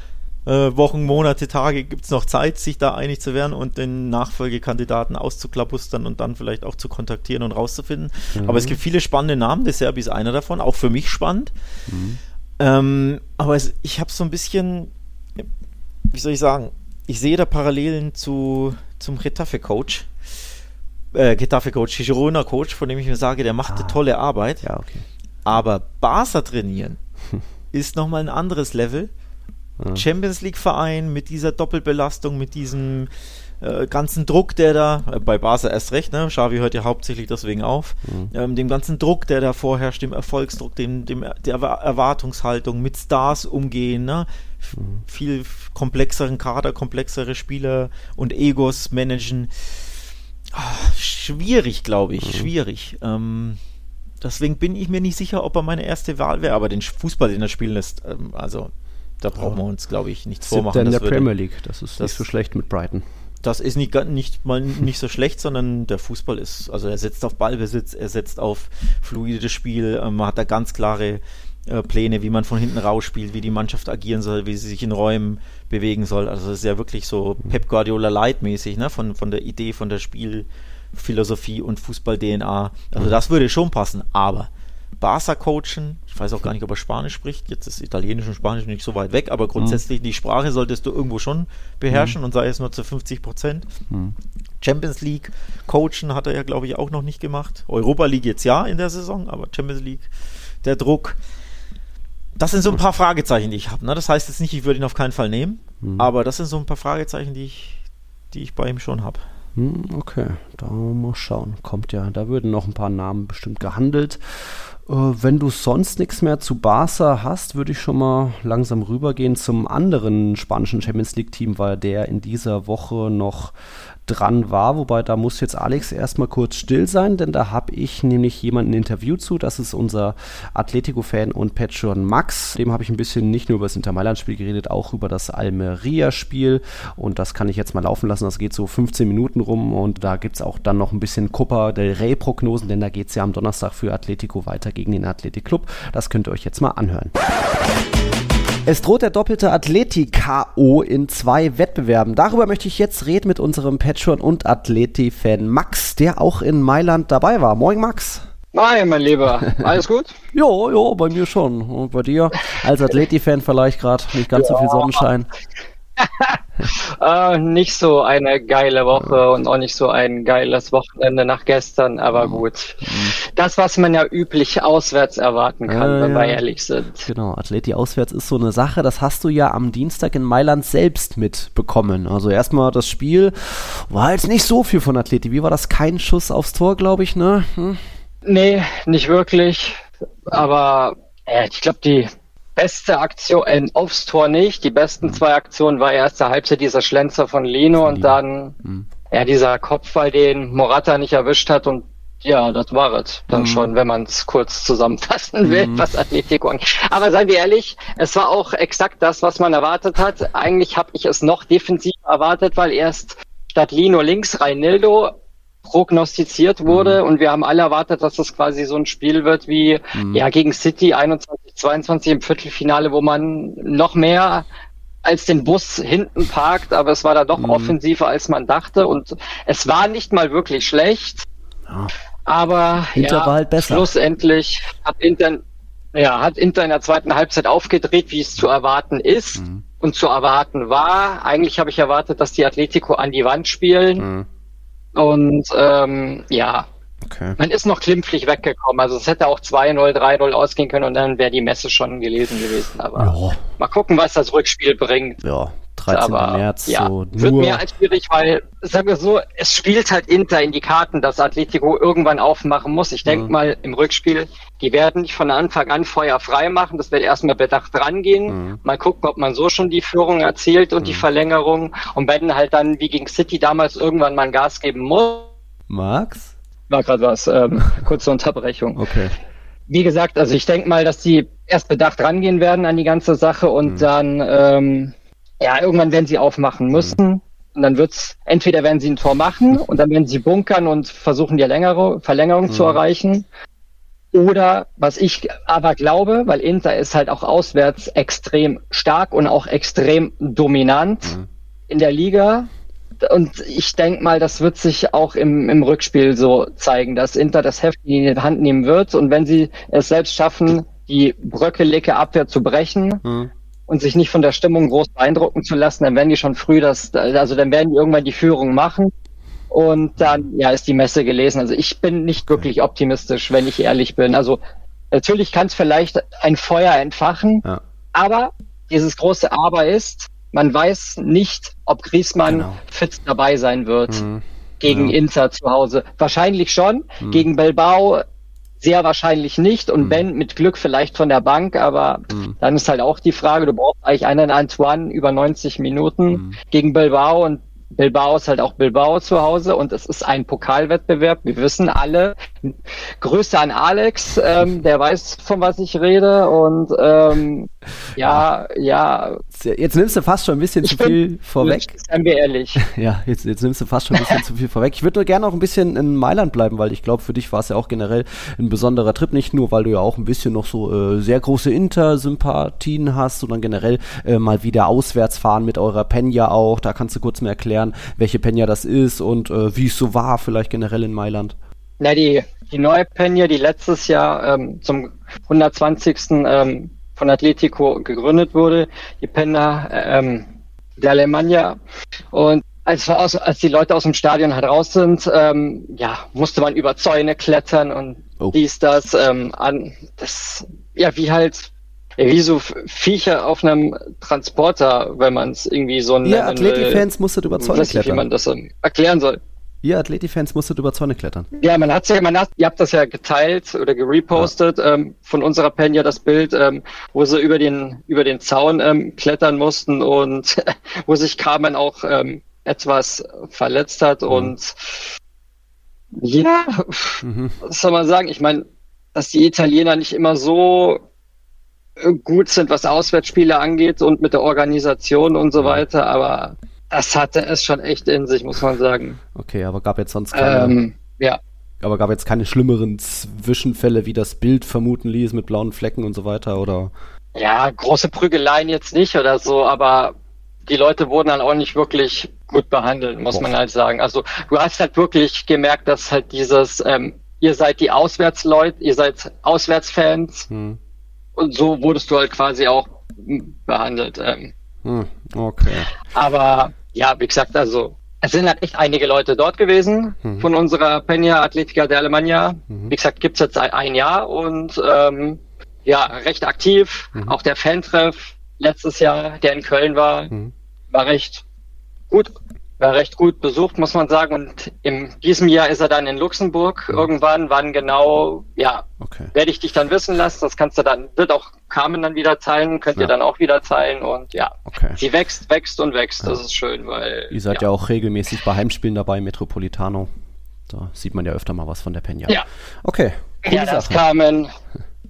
äh, Wochen, Monate, Tage gibt es noch Zeit, sich da einig zu werden und den Nachfolgekandidaten auszuklabustern und dann vielleicht auch zu kontaktieren und rauszufinden. Mhm. Aber es gibt viele spannende Namen, der Serbi ist einer davon, auch für mich spannend. Mhm. Ähm, aber es, ich habe so ein bisschen, wie soll ich sagen, ich sehe da Parallelen zu, zum Getafe-Coach. Äh, Getafe-Coach, Girona-Coach, von dem ich mir sage, der macht ah. eine tolle Arbeit. Ja, okay. Aber Barca trainieren ist nochmal ein anderes Level. Ja. Champions League-Verein mit dieser Doppelbelastung, mit diesem äh, ganzen Druck, der da, äh, bei Barca erst recht, ne? Xavi hört ja hauptsächlich deswegen auf, mhm. ähm, dem ganzen Druck, der da vorherrscht, dem Erfolgsdruck, dem, dem der Erwartungshaltung, mit Stars umgehen, ne? Mhm. Viel komplexeren Kader, komplexere Spieler und Egos managen. Ach, schwierig, glaube ich, mhm. schwierig. Ähm, deswegen bin ich mir nicht sicher, ob er meine erste Wahl wäre, aber den Fußball, den er spielen lässt, ähm, also da brauchen wir uns, glaube ich, nichts Siebter vormachen. in der Premier League, das ist das, nicht so schlecht mit Brighton. Das ist nicht, nicht mal nicht so schlecht, sondern der Fußball ist, also er setzt auf Ballbesitz, er setzt auf fluides Spiel, ähm, man hat da ganz klare äh, Pläne, wie man von hinten raus spielt, wie die Mannschaft agieren soll, wie sie sich in Räumen bewegen soll. Also es ist ja wirklich so Pep Guardiola Light-mäßig, ne? Von, von der Idee, von der Spielphilosophie und Fußball-DNA. Also mhm. das würde schon passen, aber Barca coachen. Ich weiß auch gar nicht, ob er Spanisch spricht. Jetzt ist Italienisch und Spanisch nicht so weit weg, aber grundsätzlich die Sprache solltest du irgendwo schon beherrschen und sei es nur zu 50 Prozent. Champions League coachen hat er ja, glaube ich, auch noch nicht gemacht. Europa League jetzt ja in der Saison, aber Champions League, der Druck. Das sind so ein paar Fragezeichen, die ich habe. Ne? Das heißt jetzt nicht, ich würde ihn auf keinen Fall nehmen, aber das sind so ein paar Fragezeichen, die ich, die ich bei ihm schon habe. Hm, Okay, da mal schauen. Kommt ja, da würden noch ein paar Namen bestimmt gehandelt. Äh, wenn du sonst nichts mehr zu Barca hast, würde ich schon mal langsam rübergehen zum anderen spanischen Champions League-Team, weil der in dieser Woche noch dran war. Wobei da muss jetzt Alex erstmal kurz still sein, denn da habe ich nämlich jemanden interviewt zu. Das ist unser Atletico-Fan und Patron Max. Dem habe ich ein bisschen nicht nur über das Inter Mailand-Spiel geredet, auch über das Almeria-Spiel. Und das kann ich jetzt mal laufen lassen. Das geht so 15 Minuten rum und da gibt es auch dann noch ein bisschen Copa del Rey-Prognosen, denn da geht es ja am Donnerstag für Atletico weiter gegen den Athletic Club. Das könnt ihr euch jetzt mal anhören. Es droht der doppelte Athleti-KO in zwei Wettbewerben. Darüber möchte ich jetzt reden mit unserem Patron und Athleti-Fan Max, der auch in Mailand dabei war. Moin Max. Hi, mein Lieber. Alles gut? Jo, jo, bei mir schon. Und bei dir? Als Athleti-Fan vielleicht gerade nicht ganz so viel Sonnenschein. Äh, nicht so eine geile Woche und auch nicht so ein geiles Wochenende nach gestern, aber gut. Das, was man ja üblich auswärts erwarten kann, Ja, wenn wir ja. ehrlich sind. Genau, Athleti auswärts ist so eine Sache, das hast du ja am Dienstag in Mailand selbst mitbekommen. Also erstmal das Spiel war jetzt nicht so viel von Athleti. Wie war das? Kein Schuss aufs Tor, glaube ich, ne? Hm? Nee, nicht wirklich. Aber äh, ich glaube, die beste Aktion, äh, aufs Tor nicht. Die Mhm. besten zwei Aktionen war erste Halbzeit dieser Schlenzer von Lino und dann Mhm. ja dieser Kopfball, den Morata nicht erwischt hat und ja, das war es dann Mhm. schon, wenn man es kurz zusammenfassen will, was Atletico angeht. Aber seien wir ehrlich, es war auch exakt das, was man erwartet hat. Eigentlich habe ich es noch defensiv erwartet, weil erst statt Lino links Reinildo prognostiziert wurde und wir haben alle erwartet, dass das quasi so ein Spiel wird wie ja gegen City 21 22 im Viertelfinale, wo man noch mehr als den Bus hinten parkt, aber es war da doch offensiver als man dachte und es war nicht mal wirklich schlecht. Aber Inter ja, war halt besser. schlussendlich hat Inter ja, hat Inter in der zweiten Halbzeit aufgedreht, wie es zu erwarten ist Mhm. und zu erwarten war. Eigentlich habe ich erwartet, dass die Atletico an die Wand spielen. Und ähm, ja, Okay. man ist noch klimpflich weggekommen. Also es hätte auch 2-0, 3-0 ausgehen können und dann wäre die Messe schon gelesen gewesen. Aber Ja, mal gucken, was das Rückspiel bringt. ja, 13. Aber März, ja, so wird mehr als schwierig, weil, sagen wir so, es spielt halt Inter in die Karten, dass Atletico irgendwann aufmachen muss. Ich denke Mhm. mal, im Rückspiel, die werden nicht von Anfang an Feuer frei machen. Das wird erstmal bedacht rangehen. Mhm. Mal gucken, ob man so schon die Führung erzielt und die Verlängerung. Und wenn halt dann, wie gegen City damals, irgendwann mal ein Gas geben muss. Max? War gerade was, ähm, kurze Unterbrechung. Okay. Wie gesagt, also ich denke mal, dass die erst bedacht rangehen werden an die ganze Sache und Mhm. dann, ähm, ja, irgendwann werden sie aufmachen müssen. Und dann wird's, entweder werden sie ein Tor machen und dann werden sie bunkern und versuchen, die Längere, Verlängerung zu Mhm. erreichen. Oder, was ich aber glaube, weil Inter ist halt auch auswärts extrem stark und auch extrem dominant Mhm. in der Liga. Und ich denke mal, das wird sich auch im, im Rückspiel so zeigen, dass Inter das Heft in die Hand nehmen wird. Und wenn sie es selbst schaffen, die bröckelige Abwehr zu brechen Mhm. und sich nicht von der Stimmung groß beeindrucken zu lassen, dann werden die schon früh das, also dann werden die irgendwann die Führung machen. Und dann, ja, ist die Messe gelesen. Also ich bin nicht wirklich optimistisch, wenn ich ehrlich bin. Also natürlich kann es vielleicht ein Feuer entfachen, Ja. aber dieses große Aber ist, man weiß nicht, ob Griezmann Genau. fit dabei sein wird Mhm. gegen Ja. Inter zu Hause. Wahrscheinlich schon, Mhm. gegen Bilbao sehr wahrscheinlich nicht und Mhm. wenn mit Glück vielleicht von der Bank, aber Mhm. dann ist halt auch die Frage, du brauchst eigentlich einen Antoine über 90 Minuten Mhm. gegen Bilbao und Bilbao ist halt auch Bilbao zu Hause und es ist ein Pokalwettbewerb. Wir wissen alle. Grüße an Alex, ähm, der weiß, von was ich rede. Und ähm, ja, ja, Jetzt nimmst du fast schon ein bisschen zu Ich bin- viel vorweg. seien wir ehrlich. Ja, jetzt, jetzt nimmst du fast schon ein bisschen zu viel vorweg. Ich würde nur gerne noch ein bisschen in Mailand bleiben, weil ich glaube, für dich war es ja auch generell ein besonderer Trip. Nicht nur, weil du ja auch ein bisschen noch so äh, sehr große Inter-Sympathien hast, sondern generell äh, mal wieder auswärts fahren mit eurer Peña auch. Da kannst du kurz mal erklären, welche Peña das ist und äh, wie es so war, vielleicht generell in Mailand. Na, die, die neue Peña, die letztes Jahr ähm, zum 120. Ähm, von Atletico gegründet wurde, die Peña ähm, der Alemannia. Und als, als die Leute aus dem Stadion halt raus sind, ähm, ja, musste man über Zäune klettern und oh. dies, das, ähm, an, das, ja, wie halt, wie so Viecher auf einem Transporter, wenn man es irgendwie so Ihr Atleti-Fans musstet über Zäune klettern. Nicht, wie man das erklären soll. Ihr Atleti-Fans musstet über Zäune klettern. Ja, man hat's ja, man hat, ihr habt das ja geteilt oder gerepostet ja. ähm, von unserer Penja das Bild, ähm, wo sie über den über den Zaun ähm, klettern mussten und wo sich Carmen auch ähm, etwas verletzt hat mhm. und ja, mhm. was soll man sagen? Ich meine, dass die Italiener nicht immer so äh, gut sind, was Auswärtsspiele angeht und mit der Organisation und so weiter, aber das hatte es schon echt in sich, muss man sagen. Okay, aber gab jetzt sonst keine. Ähm, ja. Aber gab jetzt keine schlimmeren Zwischenfälle, wie das Bild vermuten ließ mit blauen Flecken und so weiter, oder? Ja, große Prügeleien jetzt nicht oder so, aber die Leute wurden dann auch nicht wirklich gut behandelt, muss Boah. man halt sagen. Also du hast halt wirklich gemerkt, dass halt dieses, ähm, ihr seid die Auswärtsleute, ihr seid Auswärtsfans hm. und so wurdest du halt quasi auch behandelt. Ähm. Hm, okay. Aber ja, wie gesagt, also es sind halt echt einige Leute dort gewesen mhm. von unserer Peña Atletica de Alemania. Mhm. Wie gesagt, gibt's jetzt ein Jahr und ähm, ja, recht aktiv. Mhm. Auch der Fantreff letztes Jahr, der in Köln war, mhm. war recht gut war recht gut besucht, muss man sagen. Und in diesem Jahr ist er dann in Luxemburg mhm. irgendwann. Wann genau, ja, okay. werde ich dich dann wissen lassen. Das kannst du dann, wird auch Carmen dann wieder teilen, könnt ja. ihr dann auch wieder teilen. Und ja, okay. sie wächst, wächst und wächst. Ja. Das ist schön, weil. Ihr seid ja. ja auch regelmäßig bei Heimspielen dabei, Metropolitano. Da sieht man ja öfter mal was von der Penja. Ja. Okay. Ja, das Carmen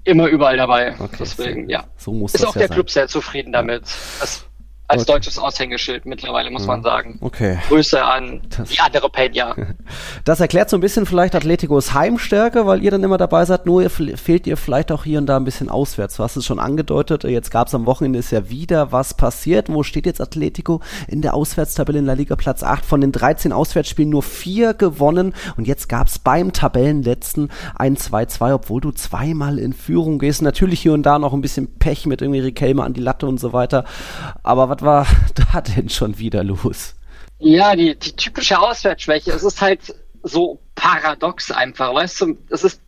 immer überall dabei. Okay, Deswegen, so, ja. So muss ist auch der sein. Club sehr zufrieden damit. Das als okay. deutsches Aushängeschild mittlerweile, muss man sagen. Okay. Grüße an das, die andere Peña. Das erklärt so ein bisschen vielleicht Atleticos Heimstärke, weil ihr dann immer dabei seid, nur fehlt ihr vielleicht auch hier und da ein bisschen auswärts. Du hast es schon angedeutet, jetzt gab es am Wochenende ist ja wieder was passiert. Wo steht jetzt Atletico in der Auswärtstabelle in der Liga Platz 8? Von den 13 Auswärtsspielen nur vier gewonnen und jetzt gab es beim Tabellenletzten ein 2-2, obwohl du zweimal in Führung gehst. Natürlich hier und da noch ein bisschen Pech mit irgendwie Rikelme an die Latte und so weiter. Aber was was war da denn schon wieder los? Ja, die, die typische Auswärtsschwäche. Es ist halt so paradox einfach, weißt du? Es ist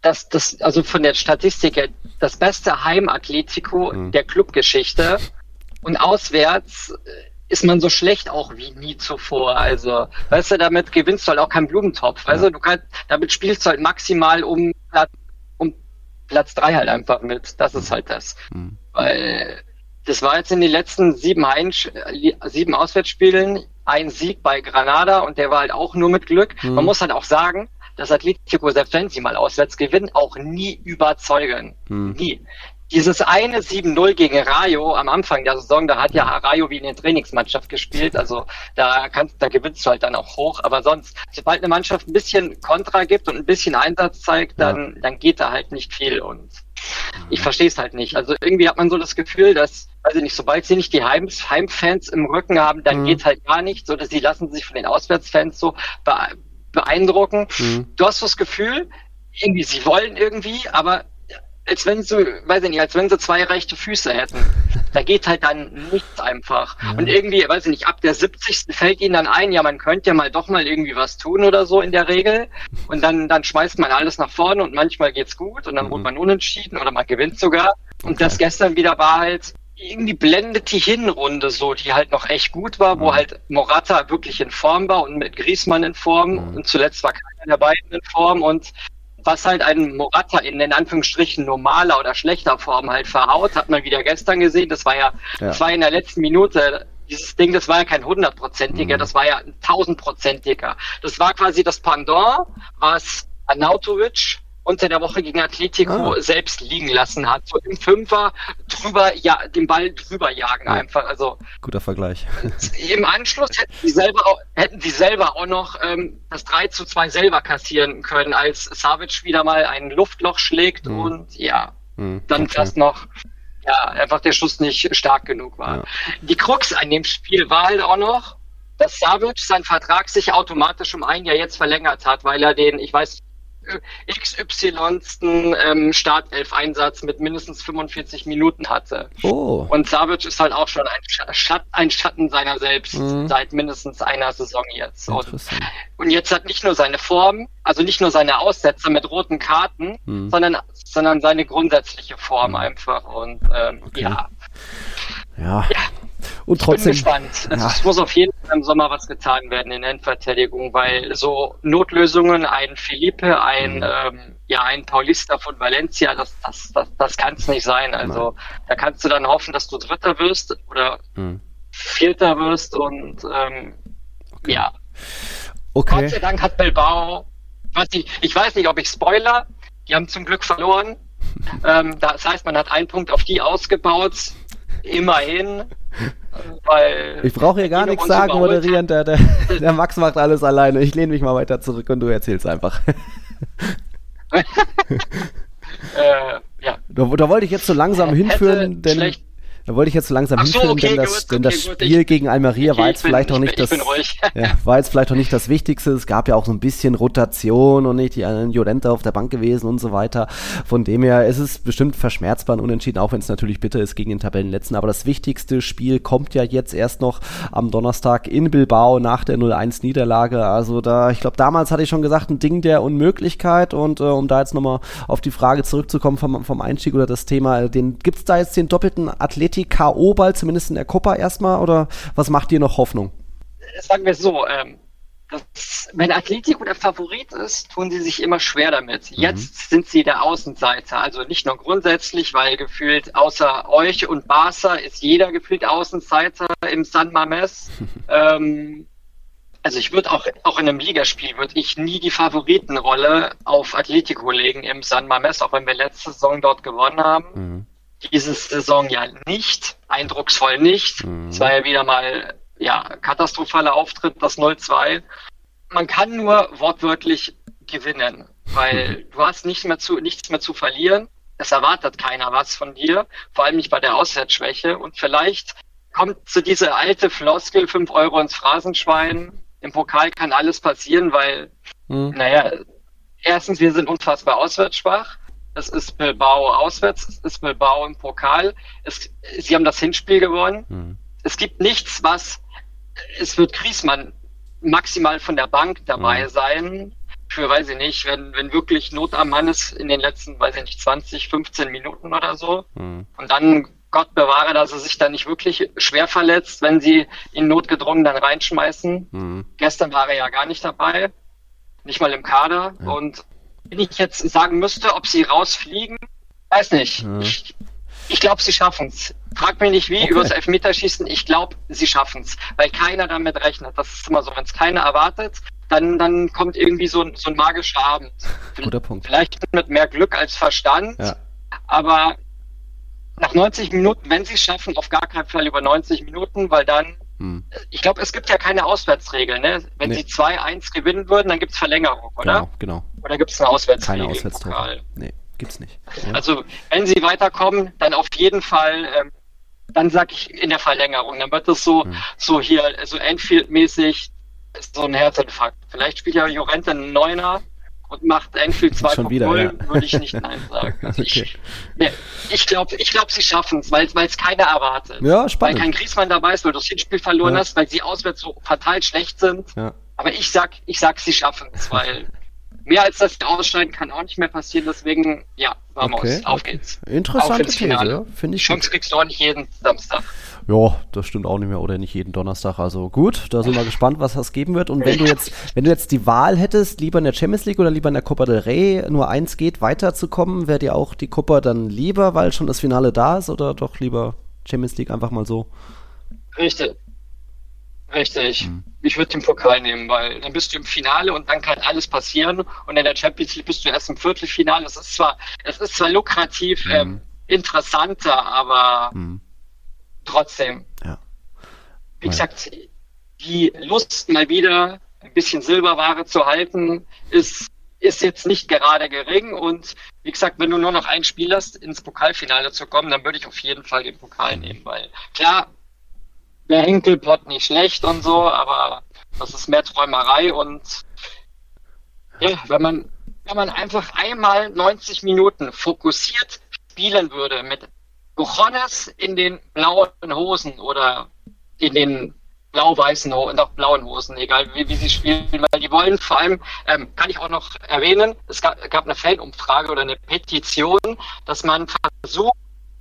das, das, also von der Statistik her, das beste Heimatletico mhm. der Clubgeschichte. Und auswärts ist man so schlecht auch wie nie zuvor. Also, weißt du, damit gewinnst du halt auch keinen Blumentopf. Also, ja. du kannst, damit spielst du halt maximal um Platz, um Platz drei halt einfach mit. Das ist halt das. Mhm. Weil das war jetzt in den letzten sieben, Heim sieben Auswärtsspielen ein Sieg bei Granada und der war halt auch nur mit Glück. Mhm. Man muss halt auch sagen, dass Atletico, selbst wenn sie mal auswärts gewinnen, auch nie überzeugen. Mhm. Nie. Dieses eine 7-0 gegen Rayo am Anfang der Saison, da hat ja Rayo wie in der Trainingsmannschaft gespielt, also da kannst, da gewinnst du halt dann auch hoch, aber sonst, sobald eine Mannschaft ein bisschen Kontra gibt und ein bisschen Einsatz zeigt, dann, ja. dann geht da halt nicht viel und ich verstehe es halt nicht. Also irgendwie hat man so das Gefühl, dass, weiß ich nicht, sobald sie nicht die Heim Heimfans im Rücken haben, dann mhm. geht halt gar nichts oder sie lassen sich von den Auswärtsfans so beeindrucken. Mhm. Du hast so das Gefühl, irgendwie, sie wollen irgendwie, aber als wenn sie, weiß ich nicht, als wenn sie zwei rechte Füße hätten. Da geht halt dann nichts einfach. Ja. Und irgendwie, weiß ich nicht, ab der 70. fällt ihnen dann ein, ja, man könnte ja mal doch mal irgendwie was tun oder so in der Regel. Und dann, dann schmeißt man alles nach vorne und manchmal geht's gut und dann mhm. wird man unentschieden oder man gewinnt sogar. Und okay. das gestern wieder war halt, irgendwie blendet die Hinrunde so, die halt noch echt gut war, mhm. wo halt Morata wirklich in Form war und mit Griesmann in Form mhm. und zuletzt war keiner der beiden in Form und was halt ein Morata in den Anführungsstrichen normaler oder schlechter Form halt verhaut, hat man wieder gestern gesehen. Das war ja, ja. das war in der letzten Minute dieses Ding, das war ja kein hundertprozentiger, mhm. das war ja ein tausendprozentiger. Das war quasi das Pendant, was Anautovic unter der Woche gegen Atletico ah. selbst liegen lassen hat. So im Fünfer drüber, ja, den Ball drüber jagen ja. einfach. Also guter Vergleich. Im Anschluss hätten sie selber auch, hätten sie selber auch noch ähm, das 3 zu 2 selber kassieren können, als Savic wieder mal ein Luftloch schlägt mhm. und ja, mhm. dann okay. fast noch ja, einfach der Schuss nicht stark genug war. Ja. Die Krux an dem Spiel war halt auch noch, dass Savic seinen Vertrag sich automatisch um ein Jahr jetzt verlängert hat, weil er den, ich weiß XY ähm, Startelf-Einsatz mit mindestens 45 Minuten hatte. Oh. Und Savic ist halt auch schon ein, Schat ein Schatten seiner selbst mhm. seit mindestens einer Saison jetzt. Und, und, jetzt hat nicht nur seine Form, also nicht nur seine Aussätze mit roten Karten, mhm. sondern, sondern seine grundsätzliche Form mhm. einfach. Und ähm, okay. ja. Ja. ja. Und trotzdem. Ich bin gespannt. Also Es muss auf jeden Fall im Sommer was getan werden in der Endverteidigung, weil so Notlösungen, ein Felipe, ein, mhm. ähm, ja, ein Paulista von Valencia, das, das, das, das kann es nicht sein. Also Nein. da kannst du dann hoffen, dass du Dritter wirst oder mhm. Vierter wirst und ähm, okay. ja. Okay. Gott sei Dank hat Bilbao, was ich, ich weiß nicht, ob ich Spoiler, die haben zum Glück verloren. ähm, das heißt, man hat einen Punkt auf die ausgebaut. Immerhin. Weil ich brauche hier gar nichts sagen, moderieren. Der, der, der Max macht alles alleine. Ich lehne mich mal weiter zurück und du erzählst einfach. äh, ja. da, da, wollte ich jetzt so langsam hinführen, denn. Schlecht da wollte ich jetzt so langsam so, hinführen, okay, denn das, gut, denn das okay, Spiel gut, gegen Almeria okay, war jetzt vielleicht bin, auch nicht das, ja, war jetzt vielleicht auch nicht das Wichtigste. Es gab ja auch so ein bisschen Rotation und nicht die Jolenta auf der Bank gewesen und so weiter. Von dem her ist es bestimmt verschmerzbar und unentschieden, auch wenn es natürlich bitter ist gegen den Tabellenletzten. Aber das wichtigste Spiel kommt ja jetzt erst noch am Donnerstag in Bilbao nach der 0-1 Niederlage. Also da, ich glaube, damals hatte ich schon gesagt, ein Ding der Unmöglichkeit und äh, um da jetzt nochmal auf die Frage zurückzukommen vom, vom Einstieg oder das Thema, den gibt's da jetzt den doppelten Athlet Atleti K.O.-Ball, zumindest in der Copa erstmal, oder was macht dir noch Hoffnung? Sagen wir so, ähm, das, wenn Atletico der Favorit ist, tun sie sich immer schwer damit. Mhm. Jetzt sind sie der Außenseiter. Also nicht nur grundsätzlich, weil gefühlt außer euch und Barca ist jeder gefühlt Außenseiter im San Mames. ähm, also ich würde auch, auch in einem Ligaspiel würde ich nie die Favoritenrolle auf Atletico legen im San Mames, auch wenn wir letzte Saison dort gewonnen haben. Mhm diese Saison ja nicht, eindrucksvoll nicht. Mhm. Es war ja wieder mal ja, katastrophaler Auftritt, das 0-2. Man kann nur wortwörtlich gewinnen, weil du hast nichts mehr zu, nichts mehr zu verlieren. Es erwartet keiner was von dir, vor allem nicht bei der Auswärtsschwäche. Und vielleicht kommt zu dieser alte Floskel, 5 Euro ins Phrasenschwein. Im Pokal kann alles passieren, weil, mhm. naja, erstens, wir sind unfassbar auswärtsschwach es ist Bilbao auswärts, es ist Bilbao im Pokal. Es, sie haben das Hinspiel gewonnen. Mhm. Es gibt nichts, was, es wird Griesmann maximal von der Bank dabei mhm. sein. Für, weiß ich nicht, wenn, wenn wirklich Not am Mann ist in den letzten, weiß ich nicht, 20, 15 Minuten oder so. Mhm. Und dann Gott bewahre, dass er sich da nicht wirklich schwer verletzt, wenn sie ihn notgedrungen dann reinschmeißen. Mhm. Gestern war er ja gar nicht dabei, nicht mal im Kader. Und wenn ich jetzt sagen müsste, ob sie rausfliegen, weiß nicht. Ja. Ich, ich glaube, sie schaffen es. Frag mich nicht wie, okay. über das Elfmeterschießen. Ich glaube, sie schaffen es, weil keiner damit rechnet. Das ist immer so, wenn es keiner erwartet, dann, dann kommt irgendwie so, so ein magischer Abend. Guter Punkt. Vielleicht mit mehr Glück als Verstand, ja. aber nach 90 Minuten, wenn sie es schaffen, auf gar keinen Fall über 90 Minuten, weil dann hm. Ich glaube, es gibt ja keine Auswärtsregeln. Ne? Wenn nee. sie 2-1 gewinnen würden, dann gibt es Verlängerung, oder? Genau, genau. Oder gibt es eine Auswärtsregel? Keine Auswärtstore. Nee, gibt's nicht. Ja. Also, wenn sie weiterkommen, dann auf jeden Fall, ähm, dann sag ich in der Verlängerung. Dann wird es so, hm. so hier, so Enfield-mäßig, so ein Herzinfarkt. Vielleicht spielt ja Jorente einen Neuner und macht Enfield 2.0, ja. würde ich nicht Nein sagen. Also okay. Ich, ich glaube, ich glaub, sie schaffen es, weil es keiner erwartet. Ja, spannend. Weil kein Griesmann dabei ist, weil du das Hinspiel verloren ja. hast, weil sie auswärts so verteilt schlecht sind. Ja. Aber ich sag, ich sag, sie schaffen es, weil mehr als das ausscheiden kann auch nicht mehr passieren. Deswegen, ja, vamos, okay. auf geht's. Interessante These, ja, finde ich. Chance kriegst du auch nicht jeden Samstag. Ja, das stimmt auch nicht mehr oder nicht jeden Donnerstag. Also gut, da sind wir gespannt, was das geben wird. Und wenn du jetzt, wenn du jetzt die Wahl hättest, lieber in der Champions League oder lieber in der Copa del Rey, nur eins geht, weiterzukommen, wäre dir auch die Copa dann lieber, weil schon das Finale da ist oder doch lieber Champions League einfach mal so? Richtig. Richtig. Hm. Ich würde den Pokal nehmen, weil dann bist du im Finale und dann kann alles passieren. Und in der Champions League bist du erst im Viertelfinale. Es ist zwar, es ist zwar lukrativ, hm. ähm, interessanter, aber hm trotzdem. Ja. Wie gesagt, die Lust mal wieder ein bisschen Silberware zu halten, ist, ist jetzt nicht gerade gering. Und wie gesagt, wenn du nur noch ein Spiel hast, ins Pokalfinale zu kommen, dann würde ich auf jeden Fall den Pokal mhm. nehmen, weil klar, der Henkelpot nicht schlecht und so, aber das ist mehr Träumerei und ja, wenn man wenn man einfach einmal 90 Minuten fokussiert spielen würde mit Buchones in den blauen Hosen oder in den blau-weißen und auch blauen Hosen, egal wie, wie sie spielen, weil die wollen vor allem, ähm, kann ich auch noch erwähnen, es gab, gab eine Fanumfrage oder eine Petition, dass man versucht,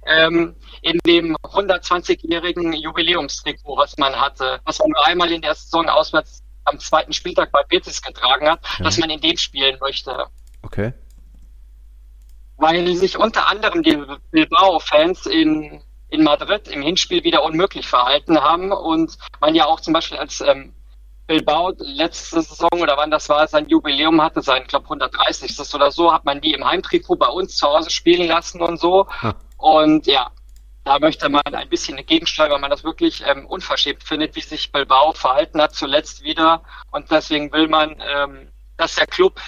ähm, in dem 120-jährigen Jubiläumstrikot, was man hatte, was man nur einmal in der Saison auswärts am zweiten Spieltag bei Betis getragen hat, ja. dass man in dem spielen möchte. Okay. Weil sich unter anderem die Bilbao-Fans in, in Madrid im Hinspiel wieder unmöglich verhalten haben und man ja auch zum Beispiel als ähm, Bilbao letzte Saison oder wann das war, sein Jubiläum hatte, sein, glaube 130. oder so, hat man die im Heimtrikot bei uns zu Hause spielen lassen und so. Hm. Und ja, da möchte man ein bisschen entgegensteuern, weil man das wirklich ähm, unverschämt findet, wie sich Bilbao verhalten hat zuletzt wieder. Und deswegen will man, ähm, dass der Club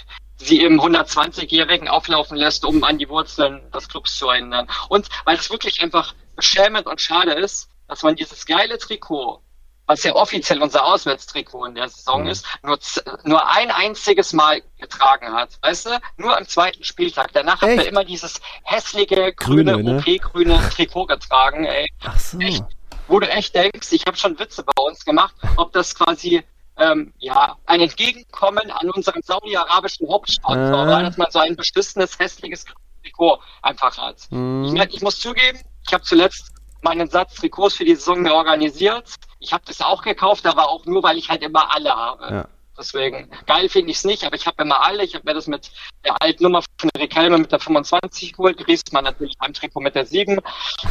sie im 120-Jährigen auflaufen lässt, um an die Wurzeln des Clubs zu erinnern. Und weil es wirklich einfach beschämend und schade ist, dass man dieses geile Trikot, was ja offiziell unser Auswärtstrikot in der Saison mhm. ist, nur, nur ein einziges Mal getragen hat. Weißt du? Nur am zweiten Spieltag. Danach Echt? hat er immer dieses hässliche, grüne, grüne ne? OP-grüne Trikot getragen, ey. Ach so. Echt, wo du echt denkst, ich habe schon Witze bei uns gemacht, ob das quasi ähm, ja, ein Entgegenkommen an unseren saudi-arabischen Hauptsponsor, äh. dass man so ein beschissenes, hässliches Trikot einfach hat. Mhm. Ich, ich, muss zugeben, ich habe zuletzt meinen Satz Trikots für die Saison organisiert. Ich habe das auch gekauft, aber auch nur, weil ich halt immer alle habe. Ja. Deswegen, geil finde ich es nicht, aber ich habe immer alle. Ich habe mir das mit der alten Nummer von Rick Helme mit der 25 geholt. Griezmann natürlich beim Trikot mit der 7.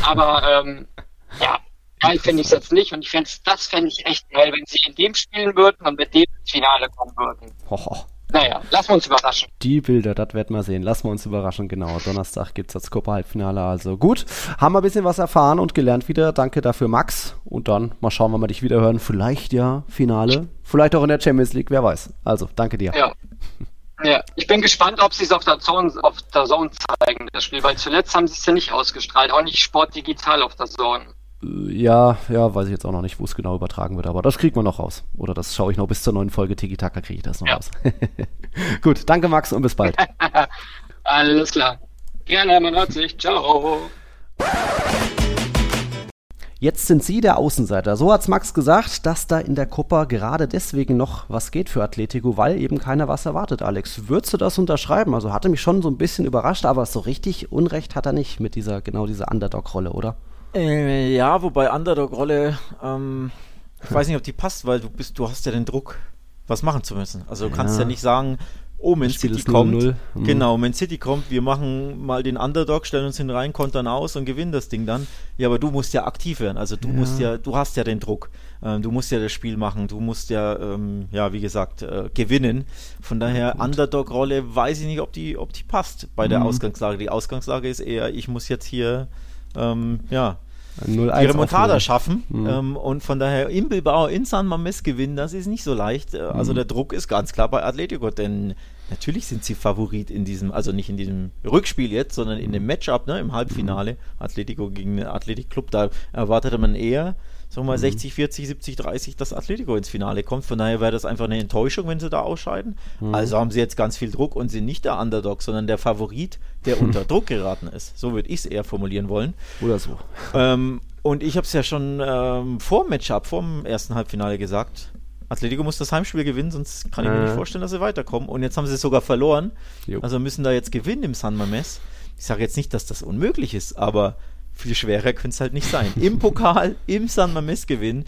Aber ähm, ja, geil finde ich es jetzt nicht und ich fände das fände ich echt geil, wenn sie in dem spielen würden und mit dem ins Finale kommen würden. Hoho. Naja, lassen wir uns überraschen. Die Bilder, das werden wir sehen. Lassen wir uns überraschen, genau. Donnerstag gibt es das Copa-Halbfinale. Also gut, haben wir ein bisschen was erfahren und gelernt wieder. Danke dafür, Max. Und dann mal schauen, wann wir dich wieder hören. Vielleicht ja Finale, vielleicht auch in der Champions League, wer weiß. Also, danke dir. Ja. Ja, ich bin gespannt, ob sie es auf der Zone, auf der Zone zeigen, das Spiel, weil zuletzt haben sie es ja nicht ausgestrahlt, auch nicht Sport digital auf der Zone. Ja, ja, weiß ich jetzt auch noch nicht, wo es genau übertragen wird, aber das kriegt man noch raus. Oder das schaue ich noch bis zur neuen Folge Tiki Taka kriege ich das noch ja. raus. Gut, danke Max und bis bald. Alles klar. Gerne, man hört sich. Ciao. Jetzt sind Sie der Außenseiter. So hat's Max gesagt, dass da in der Copa gerade deswegen noch was geht für Atletico, weil eben keiner was erwartet, Alex. Würdest du das unterschreiben? Also hatte mich schon so ein bisschen überrascht, aber so richtig Unrecht hat er nicht mit dieser, genau dieser Underdog-Rolle, oder? Äh, ja, wobei Underdog-Rolle, ähm, ich weiß nicht, ob die passt, weil du bist, du hast ja den Druck, was machen zu müssen. Also du ja. kannst ja nicht sagen, oh, Man City kommt. 0 -0. Mhm. Genau, Man City kommt, wir machen mal den Underdog, stellen uns hin rein, kontern aus und gewinnen das Ding dann. Ja, aber du musst ja aktiv werden. Also du ja. musst ja, du hast ja den Druck. Ähm, du musst ja das Spiel machen. Du musst ja, ähm, ja, wie gesagt, äh, gewinnen. Von daher, Underdog-Rolle weiß ich nicht, ob die, ob die passt bei der mhm. Ausgangslage. Die Ausgangslage ist eher, ich muss jetzt hier ähm, ja, die Remontada schaffen. Mhm. Ähm, und von daher in Bilbao, in San Mames gewinnen, das ist nicht so leicht. Äh, also mhm. der Druck ist ganz klar bei Atletico, denn natürlich sind sie Favorit in diesem, also nicht in diesem Rückspiel jetzt, sondern in dem Matchup, ne, im Halbfinale. Atletico gegen den Athletic Club, da erwartete man eher sagen wir mal, 60, 40, 70, 30, dass Atletico ins Finale kommt. Von daher wäre das einfach eine Enttäuschung, wenn sie da ausscheiden. Mhm. Also haben sie jetzt ganz viel Druck und sind nicht der Underdog, sondern der Favorit, der unter Druck geraten ist. So würde ich es eher formulieren wollen. Oder so. Ähm, und ich habe es ja schon ähm, vor dem Matchup, vor dem ersten Halbfinale gesagt. Atletico muss das Heimspiel gewinnen, sonst kann ich mir nicht vorstellen, dass sie weiterkommen. Und jetzt haben sie es sogar verloren. Jo. Also müssen da jetzt gewinnen im San Mames. Ich sage jetzt nicht, dass das unmöglich ist, aber viel schwerer könnte es halt nicht sein. Im Pokal, im San Mames gewinnen,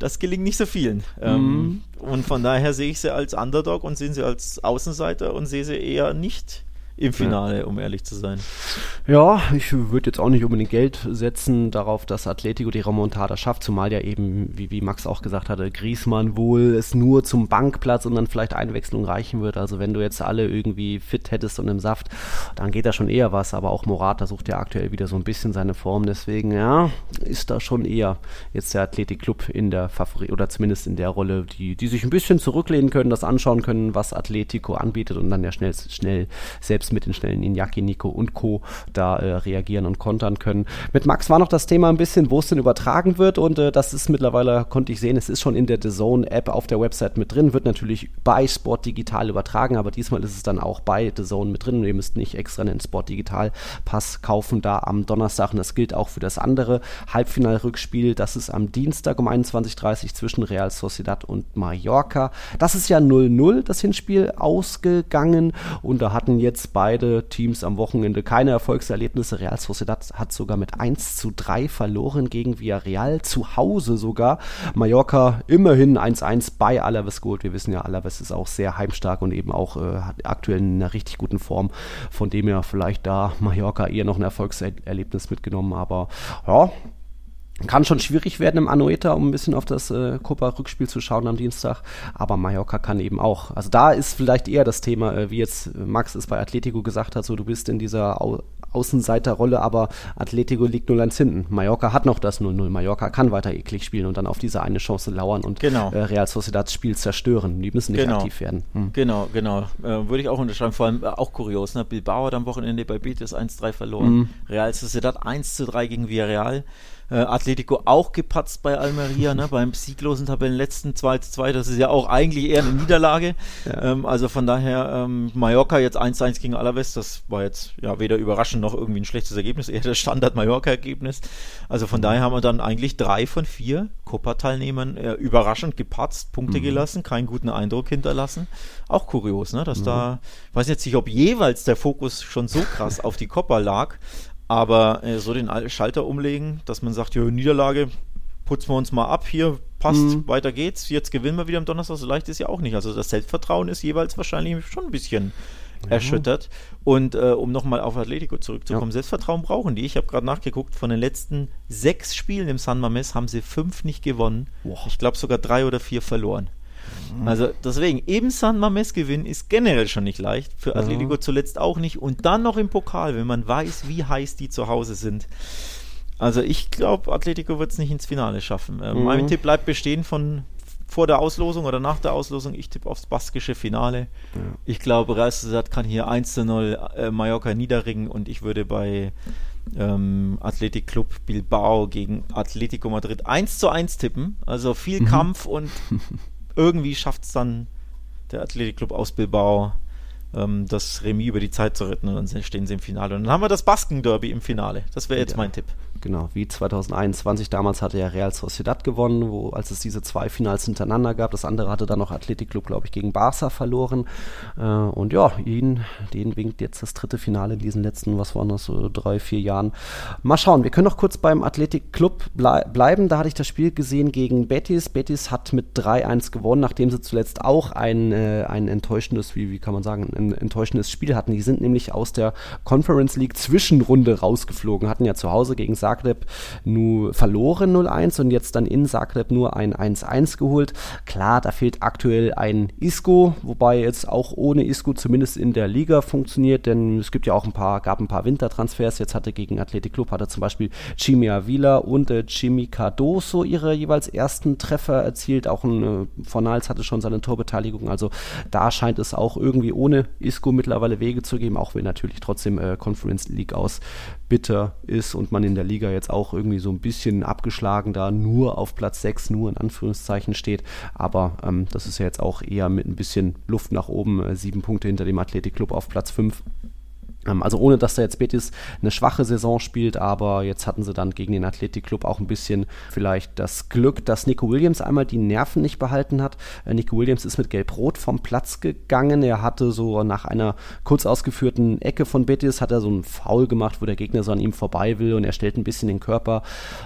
das gelingt nicht so vielen. Ähm, mhm. Und von daher sehe ich sie als Underdog und sehe sie als Außenseiter und sehe sie eher nicht im Finale, ja. um ehrlich zu sein. Ja, ich würde jetzt auch nicht unbedingt Geld setzen darauf, dass Atletico die Remontada schafft, zumal ja eben, wie, wie Max auch gesagt hatte, Griesmann wohl es nur zum Bankplatz und dann vielleicht Einwechslung reichen wird. Also wenn du jetzt alle irgendwie fit hättest und im Saft, dann geht da schon eher was, aber auch Morata sucht ja aktuell wieder so ein bisschen seine Form, deswegen ja, ist da schon eher jetzt der Athletic Club in der Favorit oder zumindest in der Rolle, die, die sich ein bisschen zurücklehnen können, das anschauen können, was Atletico anbietet und dann ja schnell, schnell selbst selbst mit den schnellen Iñaki, Nico und Co. da äh, reagieren und kontern können. Mit Max war noch das Thema ein bisschen, wo es denn übertragen wird und äh, das ist mittlerweile, konnte ich sehen, es ist schon in der The Zone App auf der Website mit drin, wird natürlich bei Sport Digital übertragen, aber diesmal ist es dann auch bei The Zone mit drin und ihr müsst nicht extra einen Sport Digital Pass kaufen da am Donnerstag und das gilt auch für das andere Halbfinalrückspiel, das ist am Dienstag um 21.30 Uhr zwischen Real Sociedad und Mallorca. Das ist ja 0-0, das Hinspiel ausgegangen und da hatten jetzt beide Teams am Wochenende keine Erfolgserlebnisse. Real Sociedad hat sogar mit 1 zu 3 verloren gegen Villarreal, zu Hause sogar. Mallorca immerhin 1-1 bei Alaves geholt. Wir wissen ja, Alaves ist auch sehr heimstark und eben auch äh, aktuell in einer richtig guten Form. Von dem her vielleicht da Mallorca eher noch ein Erfolgserlebnis mitgenommen. Aber ja, kann schon schwierig werden im Anoeta, um ein bisschen auf das äh, Copa-Rückspiel zu schauen am Dienstag. Aber Mallorca kann eben auch. Also da ist vielleicht eher das Thema, äh, wie jetzt Max es bei Atletico gesagt hat, so du bist in dieser Au Außenseiterrolle, aber Atletico liegt 0-1 hinten. Mallorca hat noch das 0-0. Mallorca kann weiter eklig spielen und dann auf diese eine Chance lauern und genau. äh, Real Sociedad Spiel zerstören. Die müssen nicht genau. aktiv werden. Hm. Genau, genau. Äh, Würde ich auch unterschreiben. Vor allem äh, auch kurios. Ne? Bilbao hat am Wochenende bei Betis 1-3 verloren. Hm. Real Sociedad 1-3 gegen Villarreal. Äh, Atletico auch gepatzt bei Almeria, ne, beim sieglosen Tabellenletzten 2-2. Das ist ja auch eigentlich eher eine Niederlage. Ja. Ähm, also von daher, ähm, Mallorca jetzt 1-1 gegen Alaves, das war jetzt ja weder überraschend noch irgendwie ein schlechtes Ergebnis, eher das Standard-Mallorca-Ergebnis. Also von daher haben wir dann eigentlich drei von vier Copa-Teilnehmern äh, überraschend gepatzt, Punkte mhm. gelassen, keinen guten Eindruck hinterlassen. Auch kurios, ne, dass mhm. da, ich weiß jetzt nicht, ob jeweils der Fokus schon so krass auf die Copa lag, aber äh, so den Schalter umlegen, dass man sagt, ja, Niederlage, putzen wir uns mal ab, hier passt, mhm. weiter geht's, jetzt gewinnen wir wieder am Donnerstag, so leicht ist ja auch nicht. Also das Selbstvertrauen ist jeweils wahrscheinlich schon ein bisschen ja. erschüttert. Und äh, um nochmal auf Atletico zurückzukommen, ja. Selbstvertrauen brauchen die. Ich habe gerade nachgeguckt, von den letzten sechs Spielen im San Mames haben sie fünf nicht gewonnen. Wow. Ich glaube sogar drei oder vier verloren. Mhm. Also deswegen, eben San Mames gewinnen ist generell schon nicht leicht. Für Atletico zuletzt auch nicht. Und dann noch im Pokal, wenn man weiß, wie heiß die zu Hause sind. Also ich glaube, Atletico wird es nicht ins Finale schaffen. Äh, mhm. Mein Tipp bleibt bestehen von vor der Auslosung oder nach der Auslosung. Ich tippe aufs baskische Finale. Ja. Ich glaube, Real Sociedad kann hier 1 zu 0 äh, Mallorca niederringen und ich würde bei ähm, Athletic Club Bilbao gegen Atletico Madrid 1 zu 1 tippen. Also viel mhm. Kampf und irgendwie schafft es dann der Athletikclub aus Bilbao, ähm, das Remis über die Zeit zu retten und dann stehen sie im Finale. Und dann haben wir das Basken-Derby im Finale. Das wäre jetzt ja. mein Tipp genau, wie 2021. Damals hatte ja Real Sociedad gewonnen, wo, als es diese zwei Finals hintereinander gab. Das andere hatte dann noch Athletic Club, glaube ich, gegen Barca verloren. Äh, und ja, ihn, den winkt jetzt das dritte Finale in diesen letzten, was waren das, so drei, vier Jahren. Mal schauen, wir können noch kurz beim Athletic Club blei bleiben. Da hatte ich das Spiel gesehen gegen Betis. Betis hat mit 3-1 gewonnen, nachdem sie zuletzt auch ein, äh, ein enttäuschendes, wie, wie kann man sagen, ein enttäuschendes Spiel hatten. Die sind nämlich aus der Conference League Zwischenrunde rausgeflogen, hatten ja zu Hause gegen Zagreb nur verloren 0-1 und jetzt dann in Zagreb nur ein 1-1 geholt. Klar, da fehlt aktuell ein Isco, wobei jetzt auch ohne Isco zumindest in der Liga funktioniert, denn es gibt ja auch ein paar, gab ein paar Wintertransfers. Jetzt hatte gegen Athletic Club hatte zum Beispiel Chimi Avila und äh, Chimi Cardoso ihre jeweils ersten Treffer erzielt. Auch ein äh, Fornals hatte schon seine Torbeteiligung. Also da scheint es auch irgendwie ohne Isco mittlerweile Wege zu geben, auch wenn natürlich trotzdem äh, Conference League aus bitter ist und man in der Liga jetzt auch irgendwie so ein bisschen abgeschlagen da nur auf Platz 6, nur in Anführungszeichen steht. Aber ähm, das ist ja jetzt auch eher mit ein bisschen Luft nach oben, äh, sieben Punkte hinter dem Athletikclub auf Platz 5. Ähm, also ohne, dass da jetzt Betis eine schwache Saison spielt, aber jetzt hatten sie dann gegen den Athletic Club auch ein bisschen vielleicht das Glück, dass Nico Williams einmal die Nerven nicht behalten hat. Äh, Nico Williams ist mit Gelb-Rot vom Platz gegangen. Er hatte so nach einer kurz ausgeführten Ecke von Betis hat er so einen Foul gemacht, wo der Gegner so an ihm vorbei will und er stellt ein bisschen den Körper.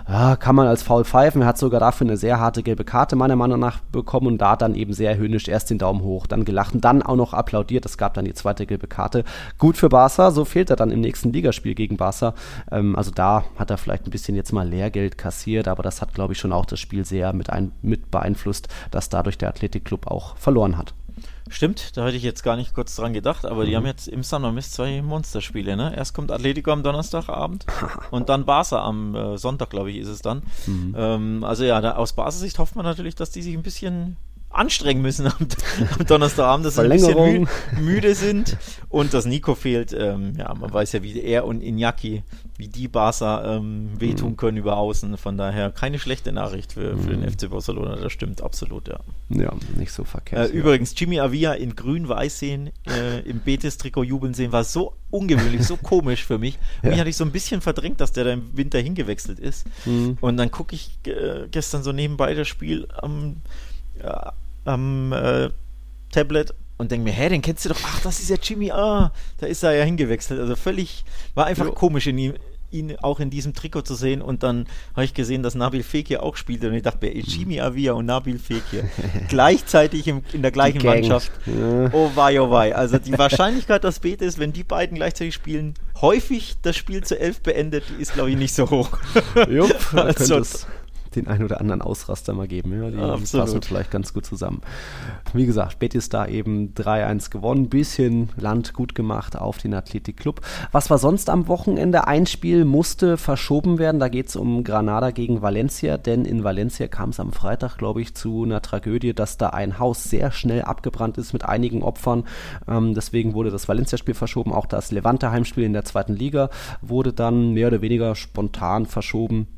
Ja, kann man als Foul pfeifen. Er hat sogar dafür eine sehr harte gelbe Karte meiner Meinung nach bekommen und da dann eben sehr höhnisch erst den Daumen hoch, dann gelacht und dann auch noch applaudiert. Es gab dann die zweite gelbe Karte. Gut für Barca so fehlt er dann im nächsten Ligaspiel gegen Barca. Ähm, also da hat er vielleicht ein bisschen jetzt mal Lehrgeld kassiert, aber das hat, glaube ich, schon auch das Spiel sehr mit, ein, mit beeinflusst, dass dadurch der Athletikclub auch verloren hat. Stimmt, da hätte ich jetzt gar nicht kurz dran gedacht, aber mhm. die haben jetzt im San Mames zwei Monsterspiele. Ne? Erst kommt Atletico am Donnerstagabend und dann Barca am äh, Sonntag, glaube ich, ist es dann. Mhm. Ähm, also ja, da, aus Barca-Sicht hofft man natürlich, dass die sich ein bisschen anstrengen müssen am, am Donnerstagabend, dass sie ein bisschen mü müde sind und dass Nico fehlt. Ähm, ja, man weiß ja, wie er und Iñaki, wie die Barca ähm, wehtun mhm. können über außen. Von daher keine schlechte Nachricht für, für den mhm. FC Barcelona. Das stimmt absolut, ja. Ja, nicht so verkehrt. Äh, übrigens, Jimmy Avia in grün-weiß sehen, äh, im Betis-Trikot jubeln sehen, war so ungewöhnlich, so komisch für mich. Ja. Mich hatte ich so ein bisschen verdrängt, dass der da im Winter hingewechselt ist. Mhm. Und dann gucke ich äh, gestern so nebenbei das Spiel am, ja, am äh, Tablet und denke mir, hä, den kennst du doch, ach, das ist ja Jimmy, ah, da ist er ja hingewechselt. Also völlig, war einfach jo. komisch in ihm, ihn auch in diesem Trikot zu sehen und dann habe ich gesehen, dass Nabil Fekir auch spielte und ich dachte, ist Jimmy Avia und Nabil Fekir gleichzeitig im, in der gleichen Mannschaft. Ja. Oh wei, oh wei. Also die Wahrscheinlichkeit, dass Bete ist, wenn die beiden gleichzeitig spielen, häufig das Spiel zu elf beendet, die ist glaube ich nicht so hoch. Jupp, also, den einen oder anderen Ausraster mal geben. Ja, die Absolut. passen vielleicht ganz gut zusammen. Wie gesagt, Betis da eben 3-1 gewonnen, bisschen Land gut gemacht auf den Athletic Club. Was war sonst am Wochenende? Ein Spiel musste verschoben werden. Da geht es um Granada gegen Valencia, denn in Valencia kam es am Freitag, glaube ich, zu einer Tragödie, dass da ein Haus sehr schnell abgebrannt ist mit einigen Opfern. Ähm, deswegen wurde das Valencia-Spiel verschoben. Auch das Levante-Heimspiel in der zweiten Liga wurde dann mehr oder weniger spontan verschoben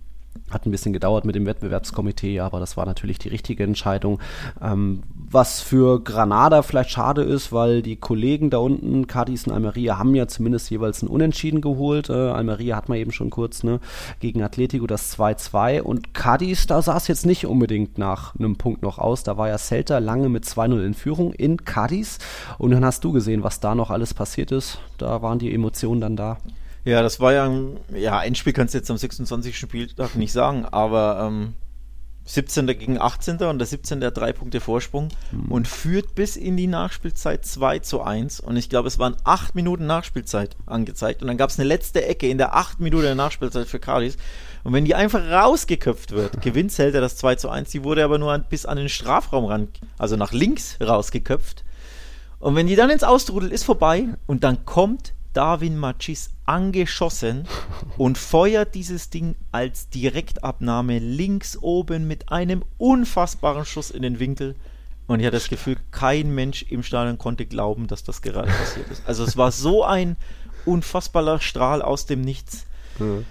hat ein bisschen gedauert mit dem Wettbewerbskomitee, aber das war natürlich die richtige Entscheidung. Ähm, was für Granada vielleicht schade ist, weil die Kollegen da unten, Cadiz und Almeria, haben ja zumindest jeweils ein Unentschieden geholt. Äh, Almeria hat man eben schon kurz ne, gegen Atletico das 2-2 und Cadiz, da sah es jetzt nicht unbedingt nach einem Punkt noch aus. Da war ja Celta lange mit 2-0 in Führung in Cadiz und dann hast du gesehen, was da noch alles passiert ist. Da waren die Emotionen dann da. Ja, das war ja, ja, Endspiel kannst du jetzt am 26. Spieltag nicht sagen, aber ähm, 17. gegen 18. und der 17. der drei Punkte Vorsprung mhm. und führt bis in die Nachspielzeit 2 zu 1. Und ich glaube, es waren acht Minuten Nachspielzeit angezeigt. Und dann gab es eine letzte Ecke in der acht Minuten der Nachspielzeit für Cardis. Und wenn die einfach rausgeköpft wird, gewinnt Zelda das 2 zu 1. Die wurde aber nur bis an den Strafraum ran, also nach links rausgeköpft. Und wenn die dann ins Austrudel ist vorbei und dann kommt Darwin Machis angeschossen und feuert dieses Ding als Direktabnahme links oben mit einem unfassbaren Schuss in den Winkel. Und ich hatte das Gefühl, kein Mensch im Stadion konnte glauben, dass das gerade passiert ist. Also es war so ein unfassbarer Strahl aus dem Nichts. Mhm.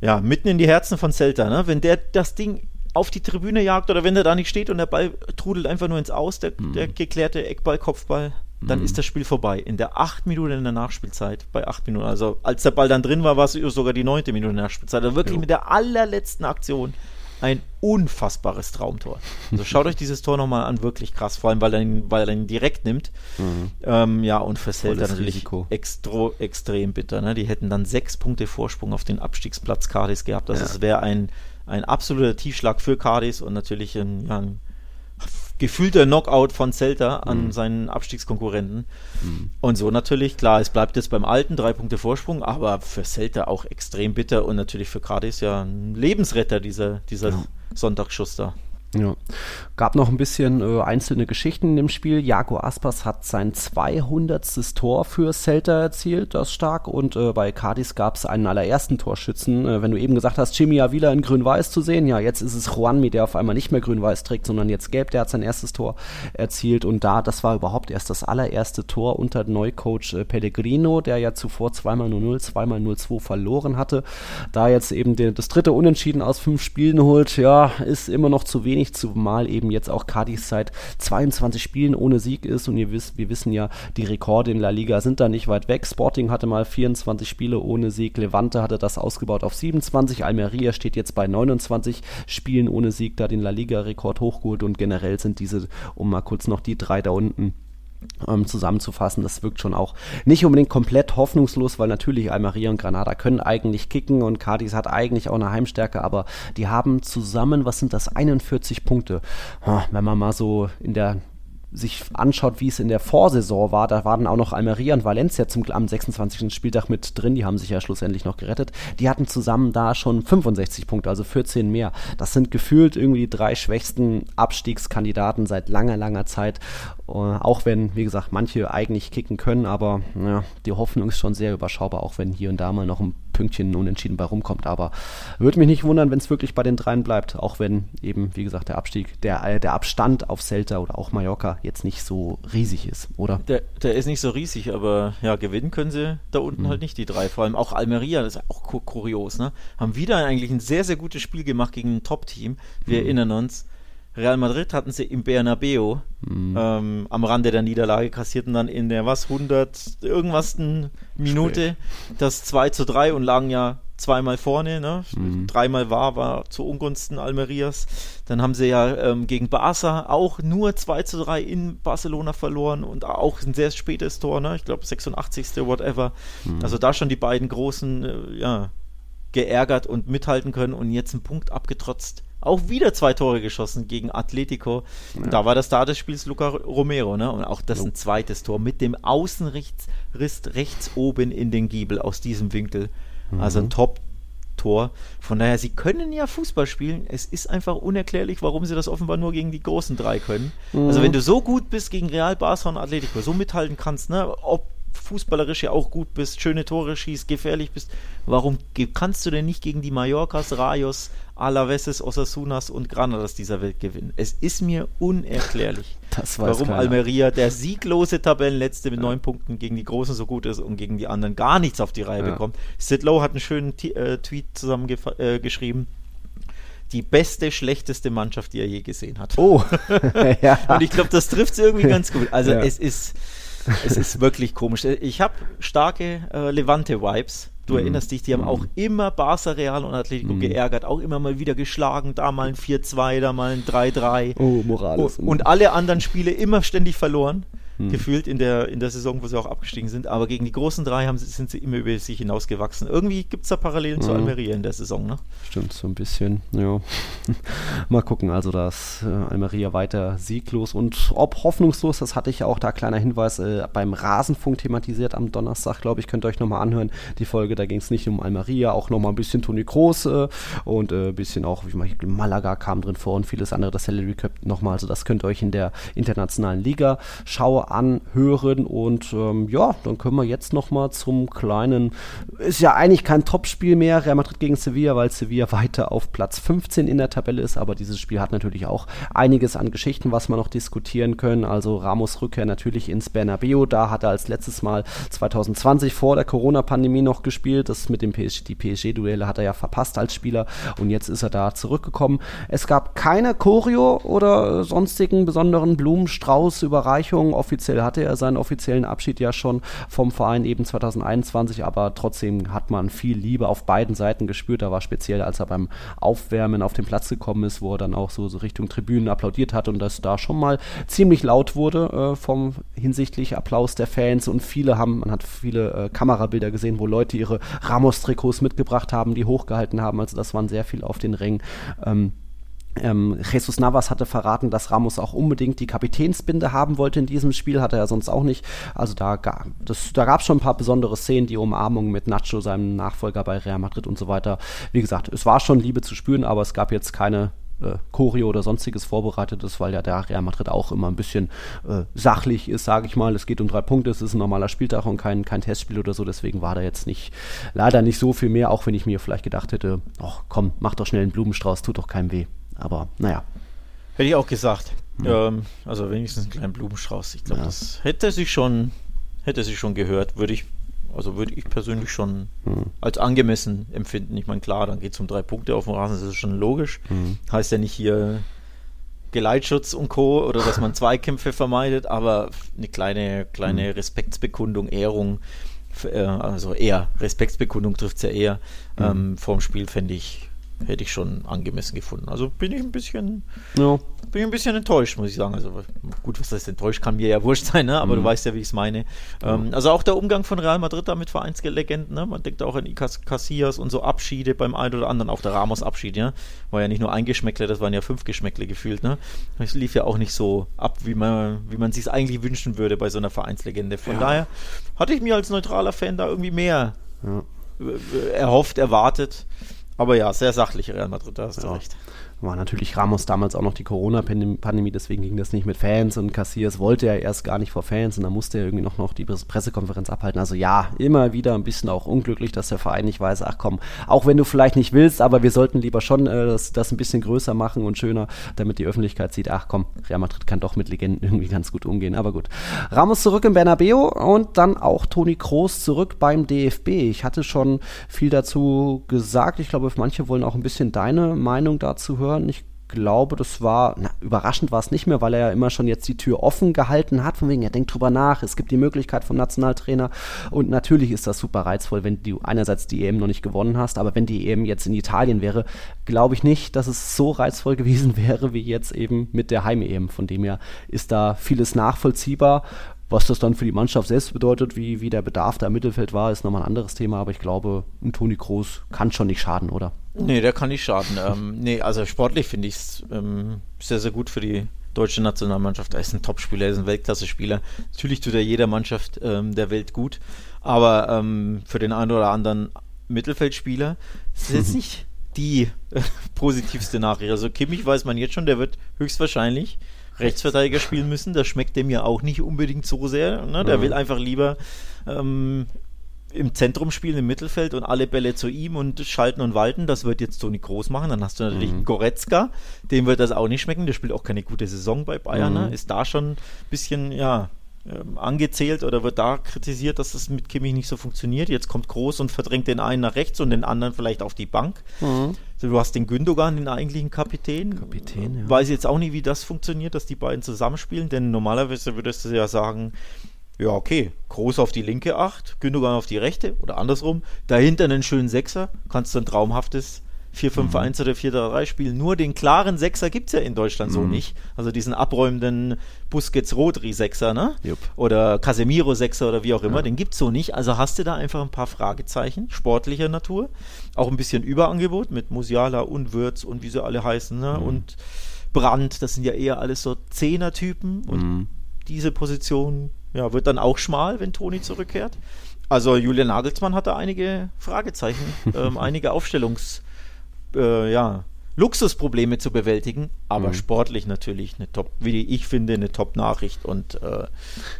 Ja, mitten in die Herzen von Celta. Ne? Wenn der das Ding auf die Tribüne jagt oder wenn der da nicht steht und der Ball trudelt einfach nur ins Aus, der, mhm. der geklärte Eckball, Kopfball, dann mhm. ist das Spiel vorbei. In der acht Minuten in der Nachspielzeit, bei acht Minuten, also als der Ball dann drin war, war es sogar die neunte Minute in der Nachspielzeit. Also wirklich jo. mit der allerletzten Aktion ein unfassbares Traumtor. Also schaut euch dieses Tor nochmal an, wirklich krass, vor allem weil er ihn, weil er ihn direkt nimmt. Mhm. Ähm, ja, und für Celta natürlich extro, extrem bitter. Ne? Die hätten dann sechs Punkte Vorsprung auf den Abstiegsplatz Cardis gehabt. Also ja. es wäre ein, ein absoluter Tiefschlag für Cardis und natürlich ein, ja, ein gefühlter Knockout von Celta an mhm. seinen Abstiegskonkurrenten. Mhm. Und so natürlich, klar, es bleibt jetzt beim alten, drei Punkte Vorsprung, aber für Celta auch extrem bitter und natürlich für Cardis ja ein Lebensretter, dieser, dieser ja. Sonntagsschuss da. Ja. Gab noch ein bisschen äh, einzelne Geschichten in dem Spiel. Jago Aspas hat sein 200. Tor für Celta erzielt, das stark. Und äh, bei Cadiz gab es einen allerersten Torschützen. Äh, wenn du eben gesagt hast, Jimmy Avila in grün-weiß zu sehen, ja, jetzt ist es Juanmi, der auf einmal nicht mehr grün-weiß trägt, sondern jetzt gelb. Der hat sein erstes Tor erzielt. Und da, das war überhaupt erst das allererste Tor unter Neucoach äh, Pellegrino, der ja zuvor zweimal 0-0, zweimal 0-2 verloren hatte. Da jetzt eben den, das dritte Unentschieden aus fünf Spielen holt, ja, ist immer noch zu wenig wenig, zumal eben jetzt auch Cadiz seit 22 Spielen ohne Sieg ist. Und ihr wisst, wir wissen ja, die Rekorde in La Liga sind da nicht weit weg. Sporting hatte mal 24 Spiele ohne Sieg, Levante hatte das ausgebaut auf 27, Almeria steht jetzt bei 29 Spielen ohne Sieg, da den La Liga-Rekord hochgeholt. Und generell sind diese, um mal kurz noch die drei da unten ähm, zusammenzufassen. Das wirkt schon auch nicht unbedingt komplett hoffnungslos, weil natürlich Almeria und Granada können eigentlich kicken und Cadiz hat eigentlich auch eine Heimstärke, aber die haben zusammen, was sind das, 41 Punkte. Wenn man mal so in der sich anschaut, wie es in der Vorsaison war, da waren auch noch Almeria und Valencia zum, am 26. Spieltag mit drin, die haben sich ja schlussendlich noch gerettet. Die hatten zusammen da schon 65 Punkte, also 14 mehr. Das sind gefühlt irgendwie die drei schwächsten Abstiegskandidaten seit langer, langer Zeit. Uh, auch wenn, wie gesagt, manche eigentlich kicken können, aber ja, die Hoffnung ist schon sehr überschaubar, auch wenn hier und da mal noch ein Pünktchen unentschieden bei rumkommt. Aber würde mich nicht wundern, wenn es wirklich bei den dreien bleibt, auch wenn eben, wie gesagt, der Abstieg, der, äh, der Abstand auf Celta oder auch Mallorca jetzt nicht so riesig ist, oder? Der, der ist nicht so riesig, aber ja, gewinnen können sie da unten mhm. halt nicht, die drei. Vor allem auch Almeria, das ist auch kurios, ne? Haben wieder eigentlich ein sehr, sehr gutes Spiel gemacht gegen ein Top-Team. Wir mhm. erinnern uns. Real Madrid hatten sie im Bernabeu mhm. ähm, am Rande der Niederlage, kassierten dann in der was, 100 irgendwas Minute Spät. das 2 zu 3 und lagen ja zweimal vorne, ne? Mhm. dreimal war, war zu Ungunsten Almerias. Dann haben sie ja ähm, gegen Barca auch nur 2 zu 3 in Barcelona verloren und auch ein sehr spätes Tor, ne? ich glaube 86. whatever. Mhm. Also da schon die beiden großen, äh, ja, geärgert und mithalten können und jetzt einen Punkt abgetrotzt auch wieder zwei Tore geschossen gegen Atletico. Ja. Da war das Star des Spiels Luca Romero, ne? Und auch das ein zweites Tor mit dem Außenriss rechts oben in den Giebel aus diesem Winkel. Mhm. Also ein Top-Tor. Von daher, sie können ja Fußball spielen. Es ist einfach unerklärlich, warum sie das offenbar nur gegen die großen drei können. Mhm. Also wenn du so gut bist gegen Real, Barca und Atletico, so mithalten kannst, ne? Ob fußballerisch ja auch gut bist, schöne Tore schießt, gefährlich bist, warum kannst du denn nicht gegen die Mallorcas, Rayos, Alaveses, Osasunas und Granadas dieser Welt gewinnen? Es ist mir unerklärlich, warum keiner. Almeria, der sieglose Tabellenletzte mit ja. neun Punkten gegen die Großen so gut ist und gegen die anderen gar nichts auf die Reihe ja. bekommt. Sid Lowe hat einen schönen T äh, Tweet zusammengeschrieben. Äh, die beste, schlechteste Mannschaft, die er je gesehen hat. Oh, ja. Und ich glaube, das trifft es irgendwie ganz gut. Also ja. es ist es ist wirklich komisch. Ich habe starke äh, Levante-Vibes. Du mhm. erinnerst dich, die haben mhm. auch immer Barca, Real und Atletico mhm. geärgert, auch immer mal wieder geschlagen, da mal ein 4-2, da mal ein 3-3. Oh, Morales. Und, und alle anderen Spiele immer ständig verloren hm. gefühlt in der, in der Saison, wo sie auch abgestiegen sind. Aber gegen die großen drei haben, sind sie immer über sich hinausgewachsen. Irgendwie gibt es da Parallelen mhm. zu Almeria in der Saison, ne? Stimmt, so ein bisschen, ja. Mal gucken, also dass äh, Almeria weiter sieglos und ob hoffnungslos, das hatte ich ja auch da, kleiner Hinweis, äh, beim Rasenfunk thematisiert am Donnerstag, glaube ich, könnt ihr euch nochmal anhören, die Folge, da ging es nicht um Almeria, auch nochmal ein bisschen Toni Kroos äh, und ein äh, bisschen auch, wie man, Malaga kam drin vor und vieles andere, das Salary Cup nochmal, also das könnt ihr euch in der internationalen Liga schauen anhören. Und ähm, ja, dann können wir jetzt nochmal zum kleinen, ist ja eigentlich kein Topspiel mehr, Real Madrid gegen Sevilla, weil Sevilla weiter auf Platz 15 in der Tabelle ist. Aber dieses Spiel hat natürlich auch einiges an Geschichten, was wir noch diskutieren können. Also Ramos Rückkehr natürlich ins Bernabeu. Da hat er als letztes Mal 2020 vor der Corona-Pandemie noch gespielt. Das mit dem PSG, die PSG-Duelle hat er ja verpasst als Spieler. Und jetzt ist er da zurückgekommen. Es gab keine Choreo oder sonstigen besonderen Blumenstrauß, Überreichungen, offiziell offiziell hatte er seinen offiziellen Abschied ja schon vom Verein eben 2021, aber trotzdem hat man viel Liebe auf beiden Seiten gespürt. Da war speziell, als er beim Aufwärmen auf den Platz gekommen ist, wo er dann auch so, so Richtung Tribünen applaudiert hat und das da schon mal ziemlich laut wurde äh, vom hinsichtlich Applaus der Fans und viele haben, man hat viele äh, Kamerabilder gesehen, wo Leute ihre Ramos-Trikots mitgebracht haben, die hochgehalten haben. Also das waren sehr viel auf den Rängen. Ähm, ähm, Jesus Navas hatte verraten, dass Ramos auch unbedingt die Kapitänsbinde haben wollte in diesem Spiel, hatte er sonst auch nicht. Also da, da gab es schon ein paar besondere Szenen, die Umarmung mit Nacho, seinem Nachfolger bei Real Madrid und so weiter. Wie gesagt, es war schon Liebe zu spüren, aber es gab jetzt keine äh, Choreo oder sonstiges vorbereitetes, weil ja der Real Madrid auch immer ein bisschen äh, sachlich ist, sage ich mal. Es geht um drei Punkte, es ist ein normaler Spieltag und kein, kein Testspiel oder so, deswegen war da jetzt nicht, leider nicht so viel mehr, auch wenn ich mir vielleicht gedacht hätte, ach komm, mach doch schnell einen Blumenstrauß, tut doch keinem weh. Aber naja. Hätte ich auch gesagt. Mhm. Ähm, also wenigstens einen kleinen Blumenstrauß. Ich glaube, ja. das hätte sich schon, hätte sich schon gehört, würde ich, also würde ich persönlich schon mhm. als angemessen empfinden. Ich meine, klar, dann geht es um drei Punkte auf dem Rasen, das ist schon logisch. Mhm. Heißt ja nicht hier Geleitschutz und Co. oder dass man Zweikämpfe vermeidet, aber eine kleine, kleine mhm. Respektsbekundung, Ehrung, äh, also eher Respektsbekundung trifft es ja eher mhm. ähm, vorm Spiel, fände ich hätte ich schon angemessen gefunden. Also bin ich ein bisschen, ja. bin ich ein bisschen enttäuscht, muss ich sagen. Also gut, was heißt enttäuscht, kann mir ja wurscht sein, ne? aber mhm. du weißt ja, wie ich es meine. Ähm, also auch der Umgang von Real Madrid da mit Vereinslegenden, ne? man denkt auch an Ikas Casillas und so Abschiede beim einen oder anderen, auch der Ramos-Abschied, ja, war ja nicht nur ein Geschmäckle, das waren ja fünf Geschmäckle gefühlt. Ne? Das lief ja auch nicht so ab, wie man, wie man sich es eigentlich wünschen würde bei so einer Vereinslegende. Von ja. daher hatte ich mir als neutraler Fan da irgendwie mehr ja. erhofft, erwartet. Aber ja, sehr sachlich Real Madrid, da hast du recht war natürlich Ramos damals auch noch die Corona-Pandemie, deswegen ging das nicht mit Fans und Cassiers wollte er erst gar nicht vor Fans und dann musste er irgendwie noch, noch die Pressekonferenz abhalten. Also ja, immer wieder ein bisschen auch unglücklich, dass der Verein nicht weiß, ach komm, auch wenn du vielleicht nicht willst, aber wir sollten lieber schon äh, das, das ein bisschen größer machen und schöner, damit die Öffentlichkeit sieht, ach komm, Real Madrid kann doch mit Legenden irgendwie ganz gut umgehen. Aber gut. Ramos zurück im Bernabeu und dann auch Toni Kroos zurück beim DFB. Ich hatte schon viel dazu gesagt. Ich glaube, manche wollen auch ein bisschen deine Meinung dazu hören hören. Ich glaube, das war, na, überraschend war es nicht mehr, weil er ja immer schon jetzt die Tür offen gehalten hat, von wegen, er denkt drüber nach, es gibt die Möglichkeit vom Nationaltrainer. Und natürlich ist das super reizvoll, wenn du einerseits die EM noch nicht gewonnen hast, aber wenn die EM jetzt in Italien wäre, glaube ich nicht, dass es so reizvoll gewesen wäre, wie jetzt eben mit der Heim-EM, von dem her ist da vieles nachvollziehbar was das dann für die Mannschaft selbst bedeutet, wie, wie der Bedarf da im Mittelfeld war, ist nochmal ein anderes Thema, aber ich glaube, ein Toni Kroos kann schon nicht schaden, oder? Nee, der kann nicht schaden. ähm, nee, also sportlich finde ich es ähm, sehr, sehr gut für die deutsche Nationalmannschaft. Er ist ein Topspieler, er ist ein Weltklasse-Spieler. Natürlich tut er jeder Mannschaft ähm, der Welt gut, aber ähm, für den einen oder anderen Mittelfeldspieler ist es jetzt nicht die äh, positivste Nachricht. Also Kimmich weiß man jetzt schon, der wird höchstwahrscheinlich Rechtsverteidiger spielen müssen. Das schmeckt dem ja auch nicht unbedingt so sehr. Ne? Der mhm. will einfach lieber ähm, im Zentrum spielen, im Mittelfeld und alle Bälle zu ihm und schalten und walten. Das wird jetzt Toni Groß machen. Dann hast du natürlich mhm. Goretzka, dem wird das auch nicht schmecken. Der spielt auch keine gute Saison bei Bayern. Ne? Mhm. Ne? Ist da schon ein bisschen, ja, ähm, angezählt oder wird da kritisiert, dass das mit Kimmich nicht so funktioniert. Jetzt kommt Groß und verdrängt den einen nach rechts und den anderen vielleicht auf die Bank. Mhm. Du hast den Gündogan, den eigentlichen Kapitän. Kapitän, ja. Weiß jetzt auch nicht, wie das funktioniert, dass die beiden zusammenspielen, denn normalerweise würdest du ja sagen, ja, okay, Groß auf die linke Acht, Gündogan auf die rechte oder andersrum, dahinter einen schönen Sechser, kannst du ein traumhaftes 4-5-1 mhm. oder 4-3-3 spielen. Nur den klaren Sechser gibt es ja in Deutschland mhm. so nicht. Also diesen abräumenden Busquets-Rodri-Sechser, ne? Jupp. Oder Casemiro-Sechser oder wie auch immer, ja. den gibt es so nicht. Also hast du da einfach ein paar Fragezeichen, sportlicher Natur. Auch ein bisschen Überangebot mit Musiala und Würz und wie sie alle heißen, ne? Mhm. Und Brandt, das sind ja eher alles so Zehner-Typen. Und mhm. diese Position ja, wird dann auch schmal, wenn Toni zurückkehrt. Also Julian Nagelsmann hatte einige Fragezeichen, ähm, einige Aufstellungs- äh, ja, Luxusprobleme zu bewältigen, aber mhm. sportlich natürlich eine Top, wie ich finde, eine Top-Nachricht und äh,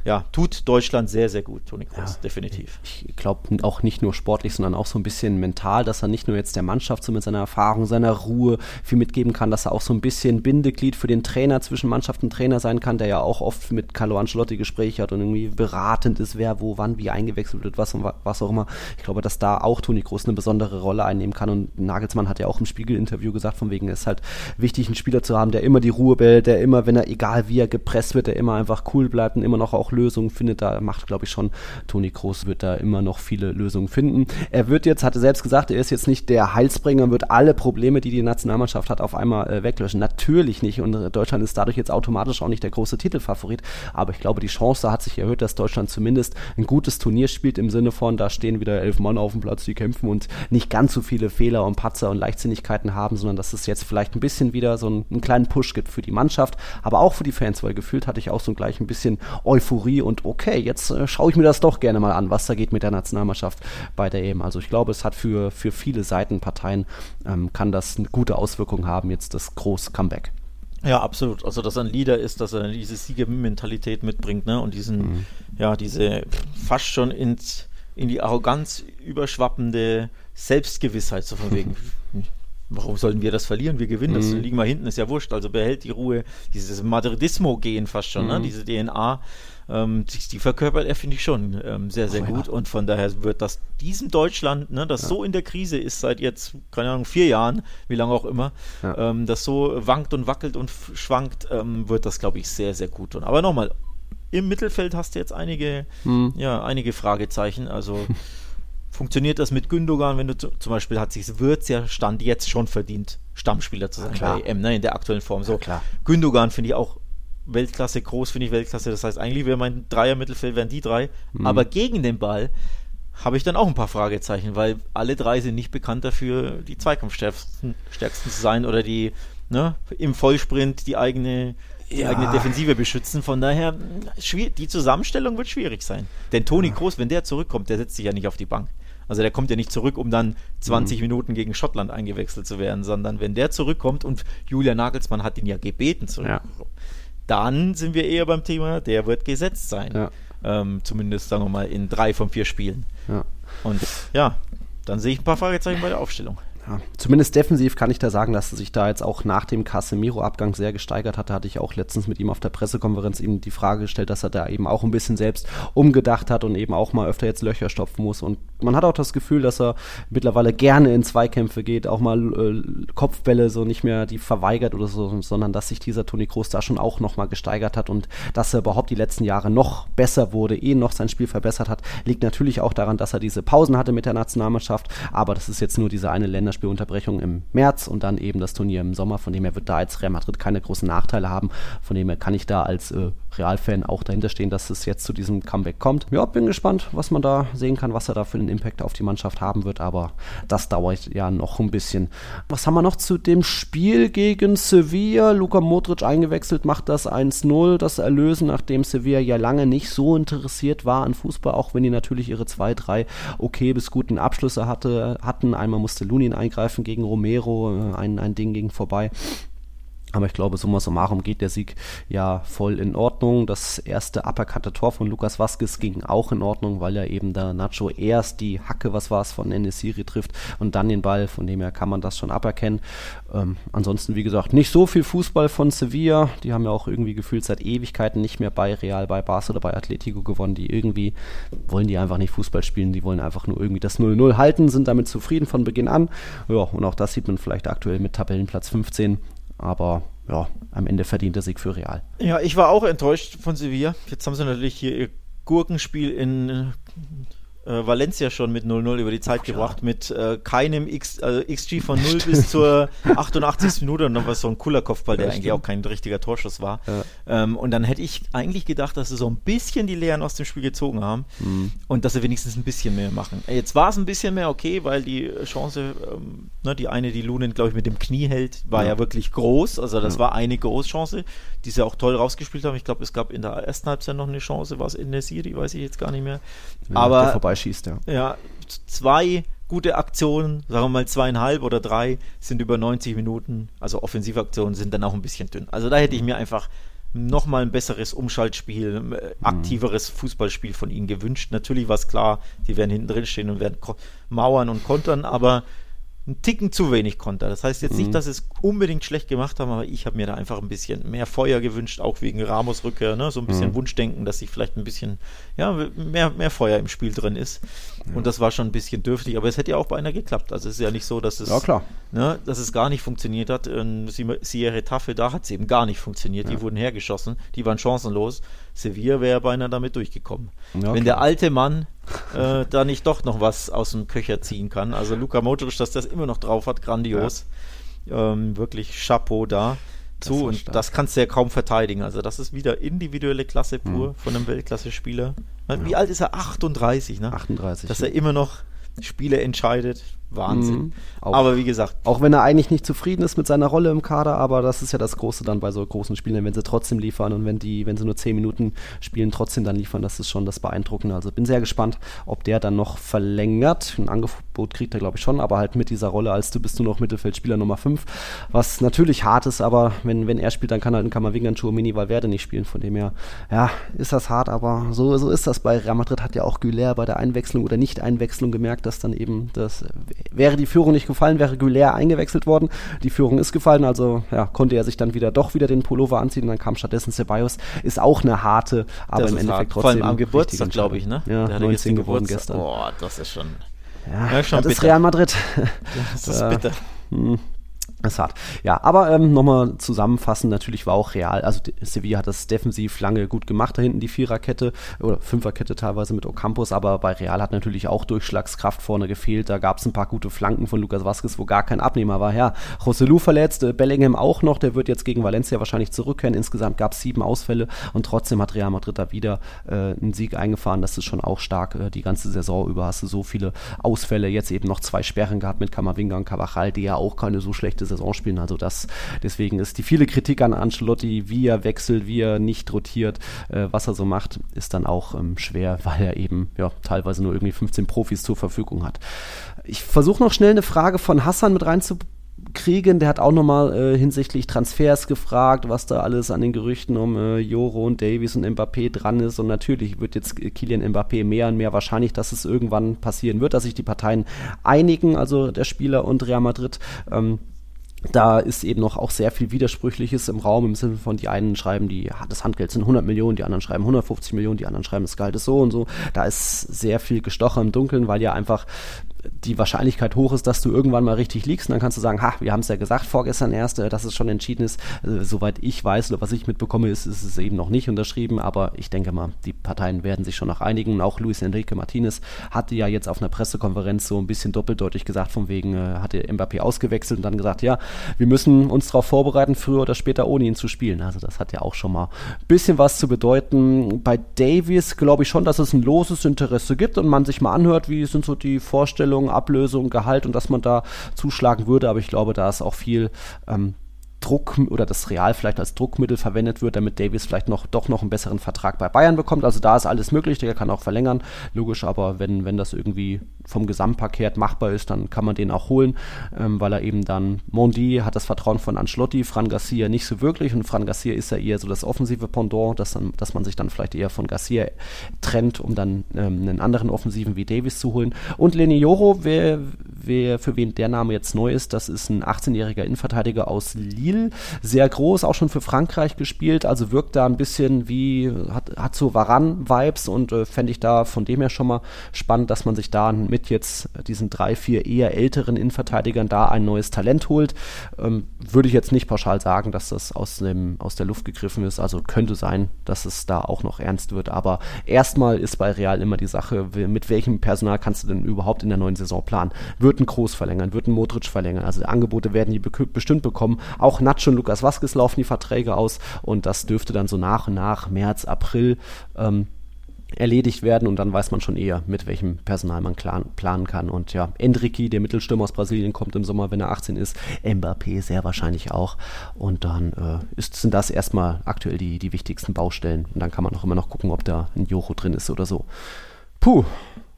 ja, tut Deutschland sehr, sehr gut, Toni Kroos, ja, definitiv. Ich glaube auch nicht nur sportlich, sondern auch so ein bisschen mental, dass er nicht nur jetzt der Mannschaft so mit seiner Erfahrung, seiner Ruhe viel mitgeben kann, dass er auch so ein bisschen Bindeglied für den Trainer zwischen Mannschaft und Trainer sein kann, der ja auch oft mit Carlo Ancelotti Gespräche hat und irgendwie beratend ist, wer wo, wann, wie eingewechselt wird, was, was auch immer. Ich glaube, dass da auch Toni Kroos eine besondere Rolle einnehmen kann und Nagelsmann hat ja auch im Spiegel-Interview gesagt, von wegen ist halt wichtig, einen Spieler zu haben, der immer die Ruhe behält, der immer, wenn er, egal wie er gepresst wird, der immer einfach cool bleibt und immer noch auch Lösungen findet. Da macht, glaube ich, schon Toni Kroos wird da immer noch viele Lösungen finden. Er wird jetzt, hatte selbst gesagt, er ist jetzt nicht der Heilsbringer, wird alle Probleme, die die Nationalmannschaft hat, auf einmal äh, weglöschen. Natürlich nicht und Deutschland ist dadurch jetzt automatisch auch nicht der große Titelfavorit, aber ich glaube, die Chance hat sich erhöht, dass Deutschland zumindest ein gutes Turnier spielt im Sinne von, da stehen wieder elf Mann auf dem Platz, die kämpfen und nicht ganz so viele Fehler und Patzer und Leichtsinnigkeiten haben, sondern dass es jetzt vielleicht ein bisschen wieder so einen, einen, kleinen Push gibt für die Mannschaft, aber auch für die Fans, weil gefühlt hatte ich auch so gleich ein bisschen Euphorie und okay, jetzt äh, schaue ich mir das doch gerne mal an, was da geht mit der Nationalmannschaft bei der EM. Also ich glaube, es hat für, für viele Seitenparteien, ähm, kann das eine gute Auswirkung haben, jetzt das große Comeback. Ja, absolut. Also, dass er ein Leader ist, dass er diese Siegermentalität mitbringt, ne? Und diesen, mhm. ja, diese fast schon ins, in die Arroganz überschwappende Selbstgewissheit, so von wegen, warum sollten wir das verlieren? Wir gewinnen das, mhm. liegen wir hinten, ist ja wurscht. Also behält die Ruhe, dieses Madridismo-Gehen fast schon, ne? mhm. ne? diese DNA, ähm, die, die, verkörpert er, finde ich schon ähm, sehr, sehr oh, gut. Ja. Und von daher wird das diesem Deutschland, ne, das ja. so in der Krise ist seit jetzt, keine Ahnung, vier Jahren, wie lange auch immer, ja. ähm, das so wankt und wackelt und schwankt, ähm, wird das, glaube ich, sehr, sehr gut tun. Aber nochmal, im Mittelfeld hast du jetzt einige, mhm. ja, einige Fragezeichen. Also funktioniert das mit Gündogan, wenn du zum Beispiel hat sich Wirtz ja Stand jetzt schon verdient, Stammspieler zu sein klar. bei EM, ne, in der aktuellen Form. So, klar. Gündogan finde ich auch Weltklasse, groß finde ich Weltklasse. Das heißt, eigentlich wäre mein Dreier-Mittelfeld, wären die drei. Mhm. Aber gegen den Ball habe ich dann auch ein paar Fragezeichen, weil alle drei sind nicht bekannt dafür, die Zweikampfstärksten stärksten zu sein oder die ne, im Vollsprint die eigene, die Ja. eigene Defensive beschützen. Von daher, die Zusammenstellung wird schwierig sein. Denn Toni Kroos, wenn der zurückkommt, der setzt sich ja nicht auf die Bank. Also der kommt ja nicht zurück, um dann 20 Mhm. Minuten gegen Schottland eingewechselt zu werden, sondern wenn der zurückkommt und Julia Nagelsmann hat ihn ja gebeten zurückzukommen, dann sind wir eher beim Thema, der wird gesetzt sein. Ja. Ähm, zumindest, sagen wir mal, in drei von vier Spielen. Ja. Und ja, dann sehe ich ein paar Fragezeichen bei der Aufstellung. Ja, zumindest defensiv kann ich da sagen, dass er sich da jetzt auch nach dem Casemiro-Abgang sehr gesteigert hat. Da hatte ich auch letztens mit ihm auf der Pressekonferenz ihm die Frage gestellt, dass er da eben auch ein bisschen selbst umgedacht hat und eben auch mal öfter jetzt Löcher stopfen muss. Und man hat auch das Gefühl, dass er mittlerweile gerne in Zweikämpfe geht, auch mal äh, Kopfbälle so nicht mehr die verweigert oder so, sondern dass sich dieser Toni Kroos da schon auch nochmal gesteigert hat und dass er überhaupt die letzten Jahre noch besser wurde, eh noch sein Spiel verbessert hat, liegt natürlich auch daran, dass er diese Pausen hatte mit der Nationalmannschaft, aber das ist jetzt nur diese eine Länderspielunterbrechung im März und dann eben das Turnier im Sommer, von dem her wird da jetzt Real Madrid keine großen Nachteile haben, von dem her kann ich da als äh, Realfan auch dahinter stehen, dass es jetzt zu diesem Comeback kommt. Ja, bin gespannt, was man da sehen kann, was er da für einen Impact auf die Mannschaft haben wird, aber das dauert ja noch ein bisschen. Was haben wir noch zu dem Spiel gegen Sevilla? Luka Modric eingewechselt, macht das 1-0, das Erlösen, nachdem Sevilla ja lange nicht so interessiert war an Fußball, auch wenn die natürlich ihre zwei, drei okay bis guten Abschlüsse hatte, hatten. Einmal musste Lunin eingreifen gegen Romero, äh, ein, ein Ding ging vorbei. Aber ich glaube, summa summarum geht der Sieg ja voll in Ordnung. Das erste uppercutte Tor von Lukas Vazquez ging auch in Ordnung, weil ja eben der Nacho erst die Hacke, was war es, von Enesiri trifft und dann den Ball. Von dem her kann man das schon aberkennen. Ähm, ansonsten, wie gesagt, nicht so viel Fußball von Sevilla. Die haben ja auch irgendwie gefühlt seit Ewigkeiten nicht mehr bei Real, bei Barca oder bei Atletico gewonnen. Die irgendwie wollen die einfach nicht Fußball spielen. Die wollen einfach nur irgendwie das 0-0 halten, sind damit zufrieden von Beginn an. Ja, und auch das sieht man vielleicht aktuell mit Tabellenplatz 15 aber ja, am Ende verdient der Sieg für Real. Ja, ich war auch enttäuscht von Sevilla. Jetzt haben sie natürlich hier ihr Gurkenspiel in äh, Valencia schon mit 0-0 über die Zeit gebracht, mit äh, keinem X, also XG von 0 bis zur 88. Minute und dann war es so ein cooler Kopfball, der Ja, eigentlich auch kein richtiger Torschuss war. Ja. Ähm, und dann hätte ich eigentlich gedacht, dass sie so ein bisschen die Lehren aus dem Spiel gezogen haben Mhm. und dass sie wenigstens ein bisschen mehr machen. Äh, Jetzt war es ein bisschen mehr okay, weil die Chance, ähm, ne, die eine, die Lunin, glaube ich, mit dem Knie hält, war ja, Ja. wirklich groß. Also das Ja. war eine Großchance, die sie auch toll rausgespielt haben. Ich glaube, es gab in der ersten Halbzeit noch eine Chance, war es in der Serie, weiß ich jetzt gar nicht mehr. Wenn der Aber vorbeischießt, ja. ja, zwei gute Aktionen, sagen wir mal zweieinhalb oder drei, sind über 90 Minuten. Also Offensivaktionen sind dann auch ein bisschen dünn. Also da hätte ich mir einfach nochmal ein besseres Umschaltspiel, Mhm. äh, aktiveres Fußballspiel von ihnen gewünscht. Natürlich war es klar, die werden hinten drin stehen und werden mauern und kontern, aber ein Ticken zu wenig Konter. Das heißt jetzt Mhm. nicht, dass sie es unbedingt schlecht gemacht haben, aber ich habe mir da einfach ein bisschen mehr Feuer gewünscht, auch wegen Ramos Rückkehr, ne? so ein bisschen Mhm. Wunschdenken, dass sich vielleicht ein bisschen, ja, mehr, mehr Feuer im Spiel drin ist. Und das war schon ein bisschen dürftig, aber es hätte ja auch bei einer geklappt. Also es ist ja nicht so, dass es, Ja, klar. Ne, dass es gar nicht funktioniert hat. Ähm, Sie- Sierra Tafel, da hat es eben gar nicht funktioniert. Die wurden hergeschossen, die waren chancenlos. Sevilla wäre beinahe damit durchgekommen. Ja, Wenn klar. der alte Mann äh, da nicht doch noch was aus dem Köcher ziehen kann. Also Luka Modric, dass das immer noch drauf hat, grandios. Ähm, wirklich Chapeau da. Zu, und stark. das kannst du ja kaum verteidigen. Also das ist wieder individuelle Klasse pur von einem Weltklasse-Spieler. Wie alt ist er? 38, ne? 38. Dass er immer noch Spiele entscheidet. Wahnsinn. Mhm. Auch- Aber wie gesagt, Auch wenn er eigentlich nicht zufrieden ist mit seiner Rolle im Kader, aber das ist ja das Große dann bei so großen Spielen, wenn sie trotzdem liefern und wenn die, wenn sie nur 10 Minuten spielen, trotzdem dann liefern, das ist schon das Beeindruckende. Also bin sehr gespannt, ob der dann noch verlängert. Ein Angebot kriegt er, glaube ich, schon, aber halt mit dieser Rolle, als du bist du noch Mittelfeldspieler Nummer 5, was natürlich hart ist, aber wenn, wenn er spielt, dann kann halt ein Kamavinga, ein Chouamini, Valverde nicht spielen. Von dem her, ja, ist das hart, aber so, so ist das bei Real Madrid. Hat ja auch Güler bei der Einwechslung oder Nicht-Einwechslung gemerkt, dass dann eben das wäre die Führung nicht gefallen, wäre Güler eingewechselt worden. Die Führung ist gefallen, also ja, konnte er sich dann wieder doch wieder den Pullover anziehen und dann kam stattdessen Ceballos. Ist auch eine harte, aber das im ist Endeffekt hart. trotzdem. Vor allem am Geburtstag, glaube ich, ne? Ja, Der hatte 19 gestern geworden Geburtstag. gestern. Boah, das ist schon. Ja, Ja, schon das ist bitter. Real Madrid. Das ist bitter. Hm. Das ist hart. Ja, aber ähm, nochmal zusammenfassend, natürlich war auch real, also Sevilla hat das defensiv lange gut gemacht, da hinten die Viererkette oder Fünferkette teilweise mit Ocampos, aber bei Real hat natürlich auch Durchschlagskraft vorne gefehlt. Da gab es ein paar gute Flanken von Lucas Vazquez, wo gar kein Abnehmer war. Ja, Rossellou verletzt, äh, Bellingham auch noch, der wird jetzt gegen Valencia wahrscheinlich zurückkehren. Insgesamt gab es sieben Ausfälle und trotzdem hat Real Madrid da wieder äh, einen Sieg eingefahren. Das ist schon auch stark. Äh, die ganze Saison über hast du so viele Ausfälle, jetzt eben noch zwei Sperren gehabt mit Kamavinga und Cavachal, die ja auch keine so schlechte Saison spielen. Also das, deswegen ist die viele Kritik an Ancelotti, wie er wechselt, wie er nicht rotiert, äh, was er so macht, ist dann auch ähm, schwer, weil er eben ja teilweise nur irgendwie 15 Profis zur Verfügung hat. Ich versuche noch schnell eine Frage von Hassan mit reinzukriegen. Der hat auch nochmal äh, hinsichtlich Transfers gefragt, was da alles an den Gerüchten um äh, Joro und Davies und Mbappé dran ist. Und natürlich wird jetzt Kilian Mbappé mehr und mehr wahrscheinlich, dass es irgendwann passieren wird, dass sich die Parteien einigen, also der Spieler und Real Madrid. Ähm, da ist eben noch auch sehr viel Widersprüchliches im Raum, im Sinne von, die einen schreiben, die, das Handgeld sind 100 Millionen, die anderen schreiben 150 Millionen, die anderen schreiben, das Gehalt ist so und so. Da ist sehr viel Gestocher im Dunkeln, weil ja einfach die Wahrscheinlichkeit hoch ist, dass du irgendwann mal richtig liegst. Und dann kannst du sagen, ha, wir haben es ja gesagt vorgestern erst, äh, dass es schon entschieden ist. Äh, soweit ich weiß oder was ich mitbekomme, ist, ist es eben noch nicht unterschrieben. Aber ich denke mal, die Parteien werden sich schon noch einigen. Auch Luis Enrique Martinez hatte ja jetzt auf einer Pressekonferenz so ein bisschen doppeldeutig gesagt, von wegen, äh, hatte Mbappé ausgewechselt und dann gesagt, ja, wir müssen uns darauf vorbereiten, früher oder später ohne ihn zu spielen. Also das hat ja auch schon mal ein bisschen was zu bedeuten. Bei Davies glaube ich schon, dass es ein loses Interesse gibt und man sich mal anhört, wie sind so die Vorstellungen Ablösung, Gehalt und dass man da zuschlagen würde. Aber ich glaube, da ist auch viel ähm, Druck oder das Real vielleicht als Druckmittel verwendet wird, damit Davis vielleicht noch doch noch einen besseren Vertrag bei Bayern bekommt. Also da ist alles möglich, der kann auch verlängern, logisch, aber wenn, wenn das irgendwie vom Gesamtpaket machbar ist, dann kann man den auch holen, ähm, weil er eben dann, Mondi hat das Vertrauen von Ancelotti, Fran Garcia nicht so wirklich und Fran Garcia ist ja eher so das offensive Pendant, dass, dann, dass man sich dann vielleicht eher von Garcia trennt, um dann ähm, einen anderen Offensiven wie Davis zu holen. Und Leni Joro, wer, wer, für wen der Name jetzt neu ist, das ist ein 18-jähriger Innenverteidiger aus Lille, sehr groß, auch schon für Frankreich gespielt, also wirkt da ein bisschen wie, hat, hat so Varan-Vibes und äh, fände ich da von dem her schon mal spannend, dass man sich da mit jetzt diesen drei, vier eher älteren Innenverteidigern da ein neues Talent holt. Ähm, würde ich jetzt nicht pauschal sagen, dass das aus, dem, aus der Luft gegriffen ist, also könnte sein, dass es da auch noch ernst wird, aber erstmal ist bei Real immer die Sache, mit welchem Personal kannst du denn überhaupt in der neuen Saison planen? Wird ein Groß verlängern, wird ein Modric verlängern. Also Angebote werden die bestimmt bekommen. Auch Nacho und Lukas Vazquez laufen die Verträge aus und das dürfte dann so nach und nach, März, April, ähm, erledigt werden und dann weiß man schon eher, mit welchem Personal man planen kann. Und ja, Endriki, der Mittelstürmer aus Brasilien, kommt im Sommer, wenn er 18 ist. Mbappé sehr wahrscheinlich auch. Und dann äh, ist, sind das erstmal aktuell die, die wichtigsten Baustellen. Und dann kann man auch immer noch gucken, ob da ein Jocho drin ist oder so. Puh,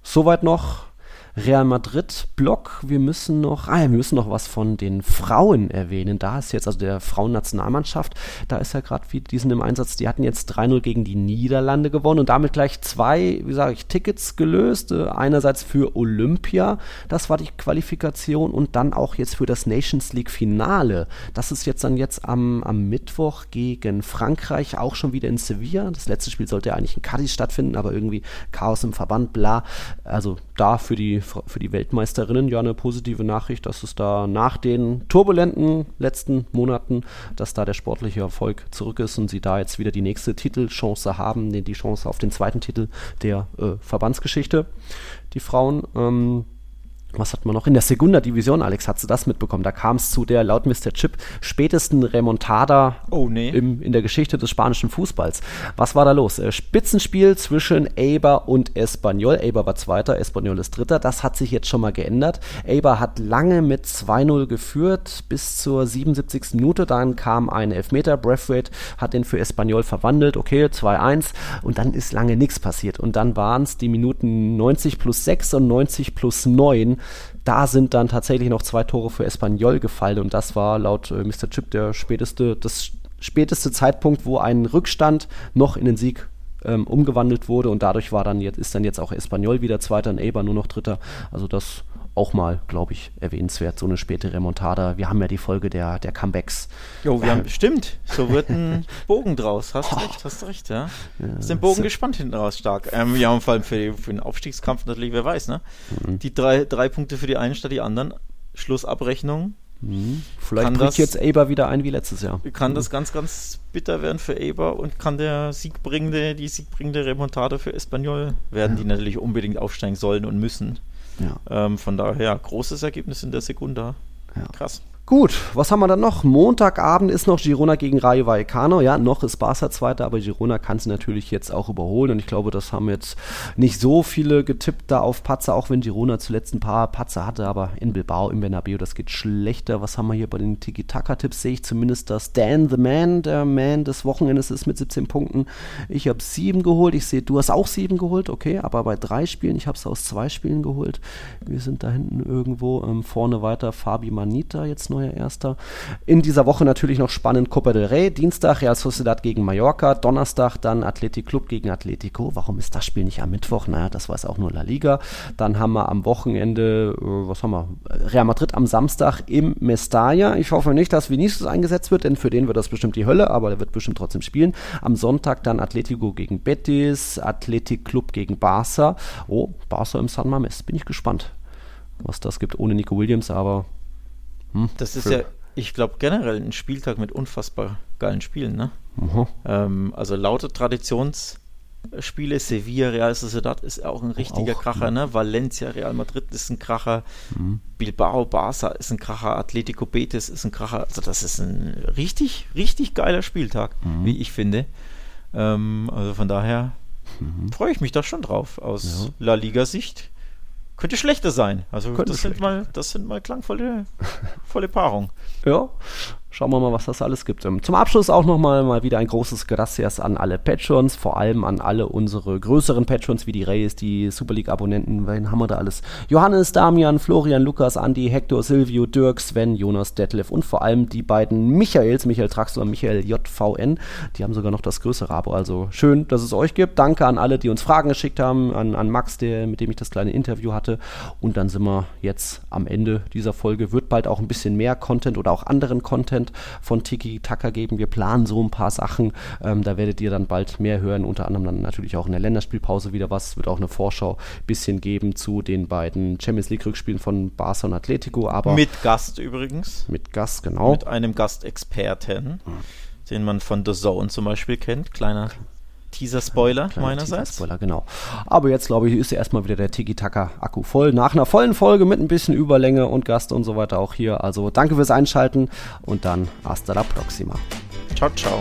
soweit noch Real Madrid-Block. Wir müssen noch, ah wir müssen noch was von den Frauen erwähnen. Da ist jetzt, also der Frauennationalmannschaft, da ist ja gerade, wie die sind im Einsatz, die hatten jetzt 3-0 gegen die Niederlande gewonnen und damit gleich zwei, wie sage ich, Tickets gelöst. Äh, einerseits für Olympia, das war die Qualifikation und dann auch jetzt für das Nations League Finale. Das ist jetzt dann jetzt am, am Mittwoch gegen Frankreich, auch schon wieder in Sevilla. Das letzte Spiel sollte ja eigentlich in Cadiz stattfinden, aber irgendwie Chaos im Verband, bla. Also da für die für die Weltmeisterinnen ja eine positive Nachricht, dass es da nach den turbulenten letzten Monaten, dass da der sportliche Erfolg zurück ist und sie da jetzt wieder die nächste Titelchance haben, die Chance auf den zweiten Titel der äh, Verbandsgeschichte, die Frauen. Ähm, was hat man noch in der Segunda Division, Alex, hast du das mitbekommen? Da kam es zu der laut Mr. Chip spätesten Remontada oh, nee. im, in der Geschichte des spanischen Fußballs. Was war da los? Äh, Spitzenspiel zwischen Eibar und Espanyol. Eibar war Zweiter, Espanyol ist Dritter. Das hat sich jetzt schon mal geändert. Eibar hat lange mit 2-0 geführt bis zur 77. Minute. Dann kam ein Elfmeter. Braithwaite hat den für Espanyol verwandelt. Okay, 2-1. Und dann ist lange nichts passiert. Und dann waren es die Minuten 90 plus 6 und 90 plus 9 da sind dann tatsächlich noch zwei Tore für Espanyol gefallen und das war laut äh, Mr. Chip der späteste, das späteste Zeitpunkt, wo ein Rückstand noch in den Sieg ähm, umgewandelt wurde und dadurch war dann jetzt, ist dann jetzt auch Espanyol wieder Zweiter und Eibar nur noch Dritter. Also das auch mal, glaube ich, erwähnenswert, so eine späte Remontada. Wir haben ja die Folge der, der Comebacks. Jo, wir haben, stimmt, so wird ein Bogen draus. Hast oh. recht, hast recht, ja. ja ist den Bogen so. gespannt hinten raus stark. Ähm, ja, vor allem für, für den Aufstiegskampf natürlich, wer weiß, ne? Mhm. Die drei, drei Punkte für die einen statt die anderen. Schlussabrechnung Mhm. Vielleicht bricht jetzt Eber wieder ein wie letztes Jahr. Kann mhm. das ganz, ganz bitter werden für Eber und kann der siegbringende, die siegbringende Remontada für Espanyol werden, ja. die natürlich unbedingt aufsteigen sollen und müssen. Ja. Ähm, von daher großes Ergebnis in der Sekunde. Ja. Krass. Gut, was haben wir dann noch? Montagabend ist noch Girona gegen Rayo Vallecano. Ja, noch ist Barca Zweiter, aber Girona kann sie natürlich jetzt auch überholen. Und ich glaube, das haben jetzt nicht so viele getippt da auf Patzer, auch wenn Girona zuletzt ein paar Patzer hatte. Aber in Bilbao, im Bernabeu, das geht schlechter. Was haben wir hier bei den Tiki-Taka-Tipps? Sehe ich zumindest, dass Dan the Man, der Man des Wochenendes ist mit 17 Punkten. Ich habe sieben geholt. Ich sehe, du hast auch sieben geholt, okay. Aber bei drei Spielen, ich habe es aus zwei Spielen geholt. Wir sind da hinten irgendwo ähm, vorne weiter. Fabi Manita jetzt neuer Erster. In dieser Woche natürlich noch spannend Copa del Rey. Dienstag Real Sociedad gegen Mallorca. Donnerstag dann Athletic Club gegen Atletico. Warum ist das Spiel nicht am Mittwoch? Naja, das weiß auch nur La Liga. Dann haben wir am Wochenende, äh, was haben wir? Real Madrid am Samstag im Mestalla. Ich hoffe nicht, dass Vinicius eingesetzt wird, denn für den wird das bestimmt die Hölle, aber er wird bestimmt trotzdem spielen. Am Sonntag dann Atletico gegen Betis, Athletic Club gegen Barca. Oh, Barca im San Mames. Bin ich gespannt, was das gibt ohne Nico Williams, aber hm? Das ist ja, ich glaube, generell ein Spieltag mit unfassbar geilen Spielen. Ne? Mhm. Ähm, also laute Traditionsspiele, Sevilla, Real Sociedad ist auch ein richtiger auch, Kracher. Ne? Valencia, Real Madrid ist ein Kracher. Mhm. Bilbao, Barca ist ein Kracher. Atletico Betis ist ein Kracher. Also das ist ein richtig, richtig geiler Spieltag, mhm. wie ich finde. Ähm, also von daher mhm. freue ich mich da schon drauf aus ja. La Liga-Sicht könnte schlechter sein. Also könnte das sind mal, das sind mal klangvolle volle Paarungen. Ja, Schauen wir mal, was das alles gibt. Ähm, zum Abschluss auch nochmal mal wieder ein großes Gracias an alle Patrons, vor allem an alle unsere größeren Patrons wie die Reyes, die Super League-Abonnenten. Wen haben wir da alles? Johannes, Damian, Florian, Lukas, Andi, Hector, Silvio, Dirk, Sven, Jonas, Detlef und vor allem die beiden Michaels, Michael Traxler und Michael JVN. Die haben sogar noch das größere Abo. Also schön, dass es euch gibt. Danke an alle, die uns Fragen geschickt haben, an, an Max, der, mit dem ich das kleine Interview hatte. Und dann sind wir jetzt am Ende dieser Folge. Wird bald auch ein bisschen mehr Content oder auch anderen Content Content von Tiki Taka geben. Wir planen so ein paar Sachen. Ähm, da werdet ihr dann bald mehr hören. Unter anderem dann natürlich auch in der Länderspielpause wieder was. Es Wird auch eine Vorschau ein bisschen geben zu den beiden Champions League Rückspielen von Barca und Atletico. Aber mit Gast übrigens. Mit Gast, genau. Mit einem Gastexperten. Hm den man von The Zone zum Beispiel kennt. Kleiner Teaser-Spoiler meinerseits. Teaser-Spoiler, genau. Aber jetzt, glaube ich, ist ja erstmal wieder der Tiki-Taka-Akku voll. Nach einer vollen Folge mit ein bisschen Überlänge und Gast und so weiter auch hier. Also danke fürs Einschalten und dann hasta la próxima. Ciao, ciao.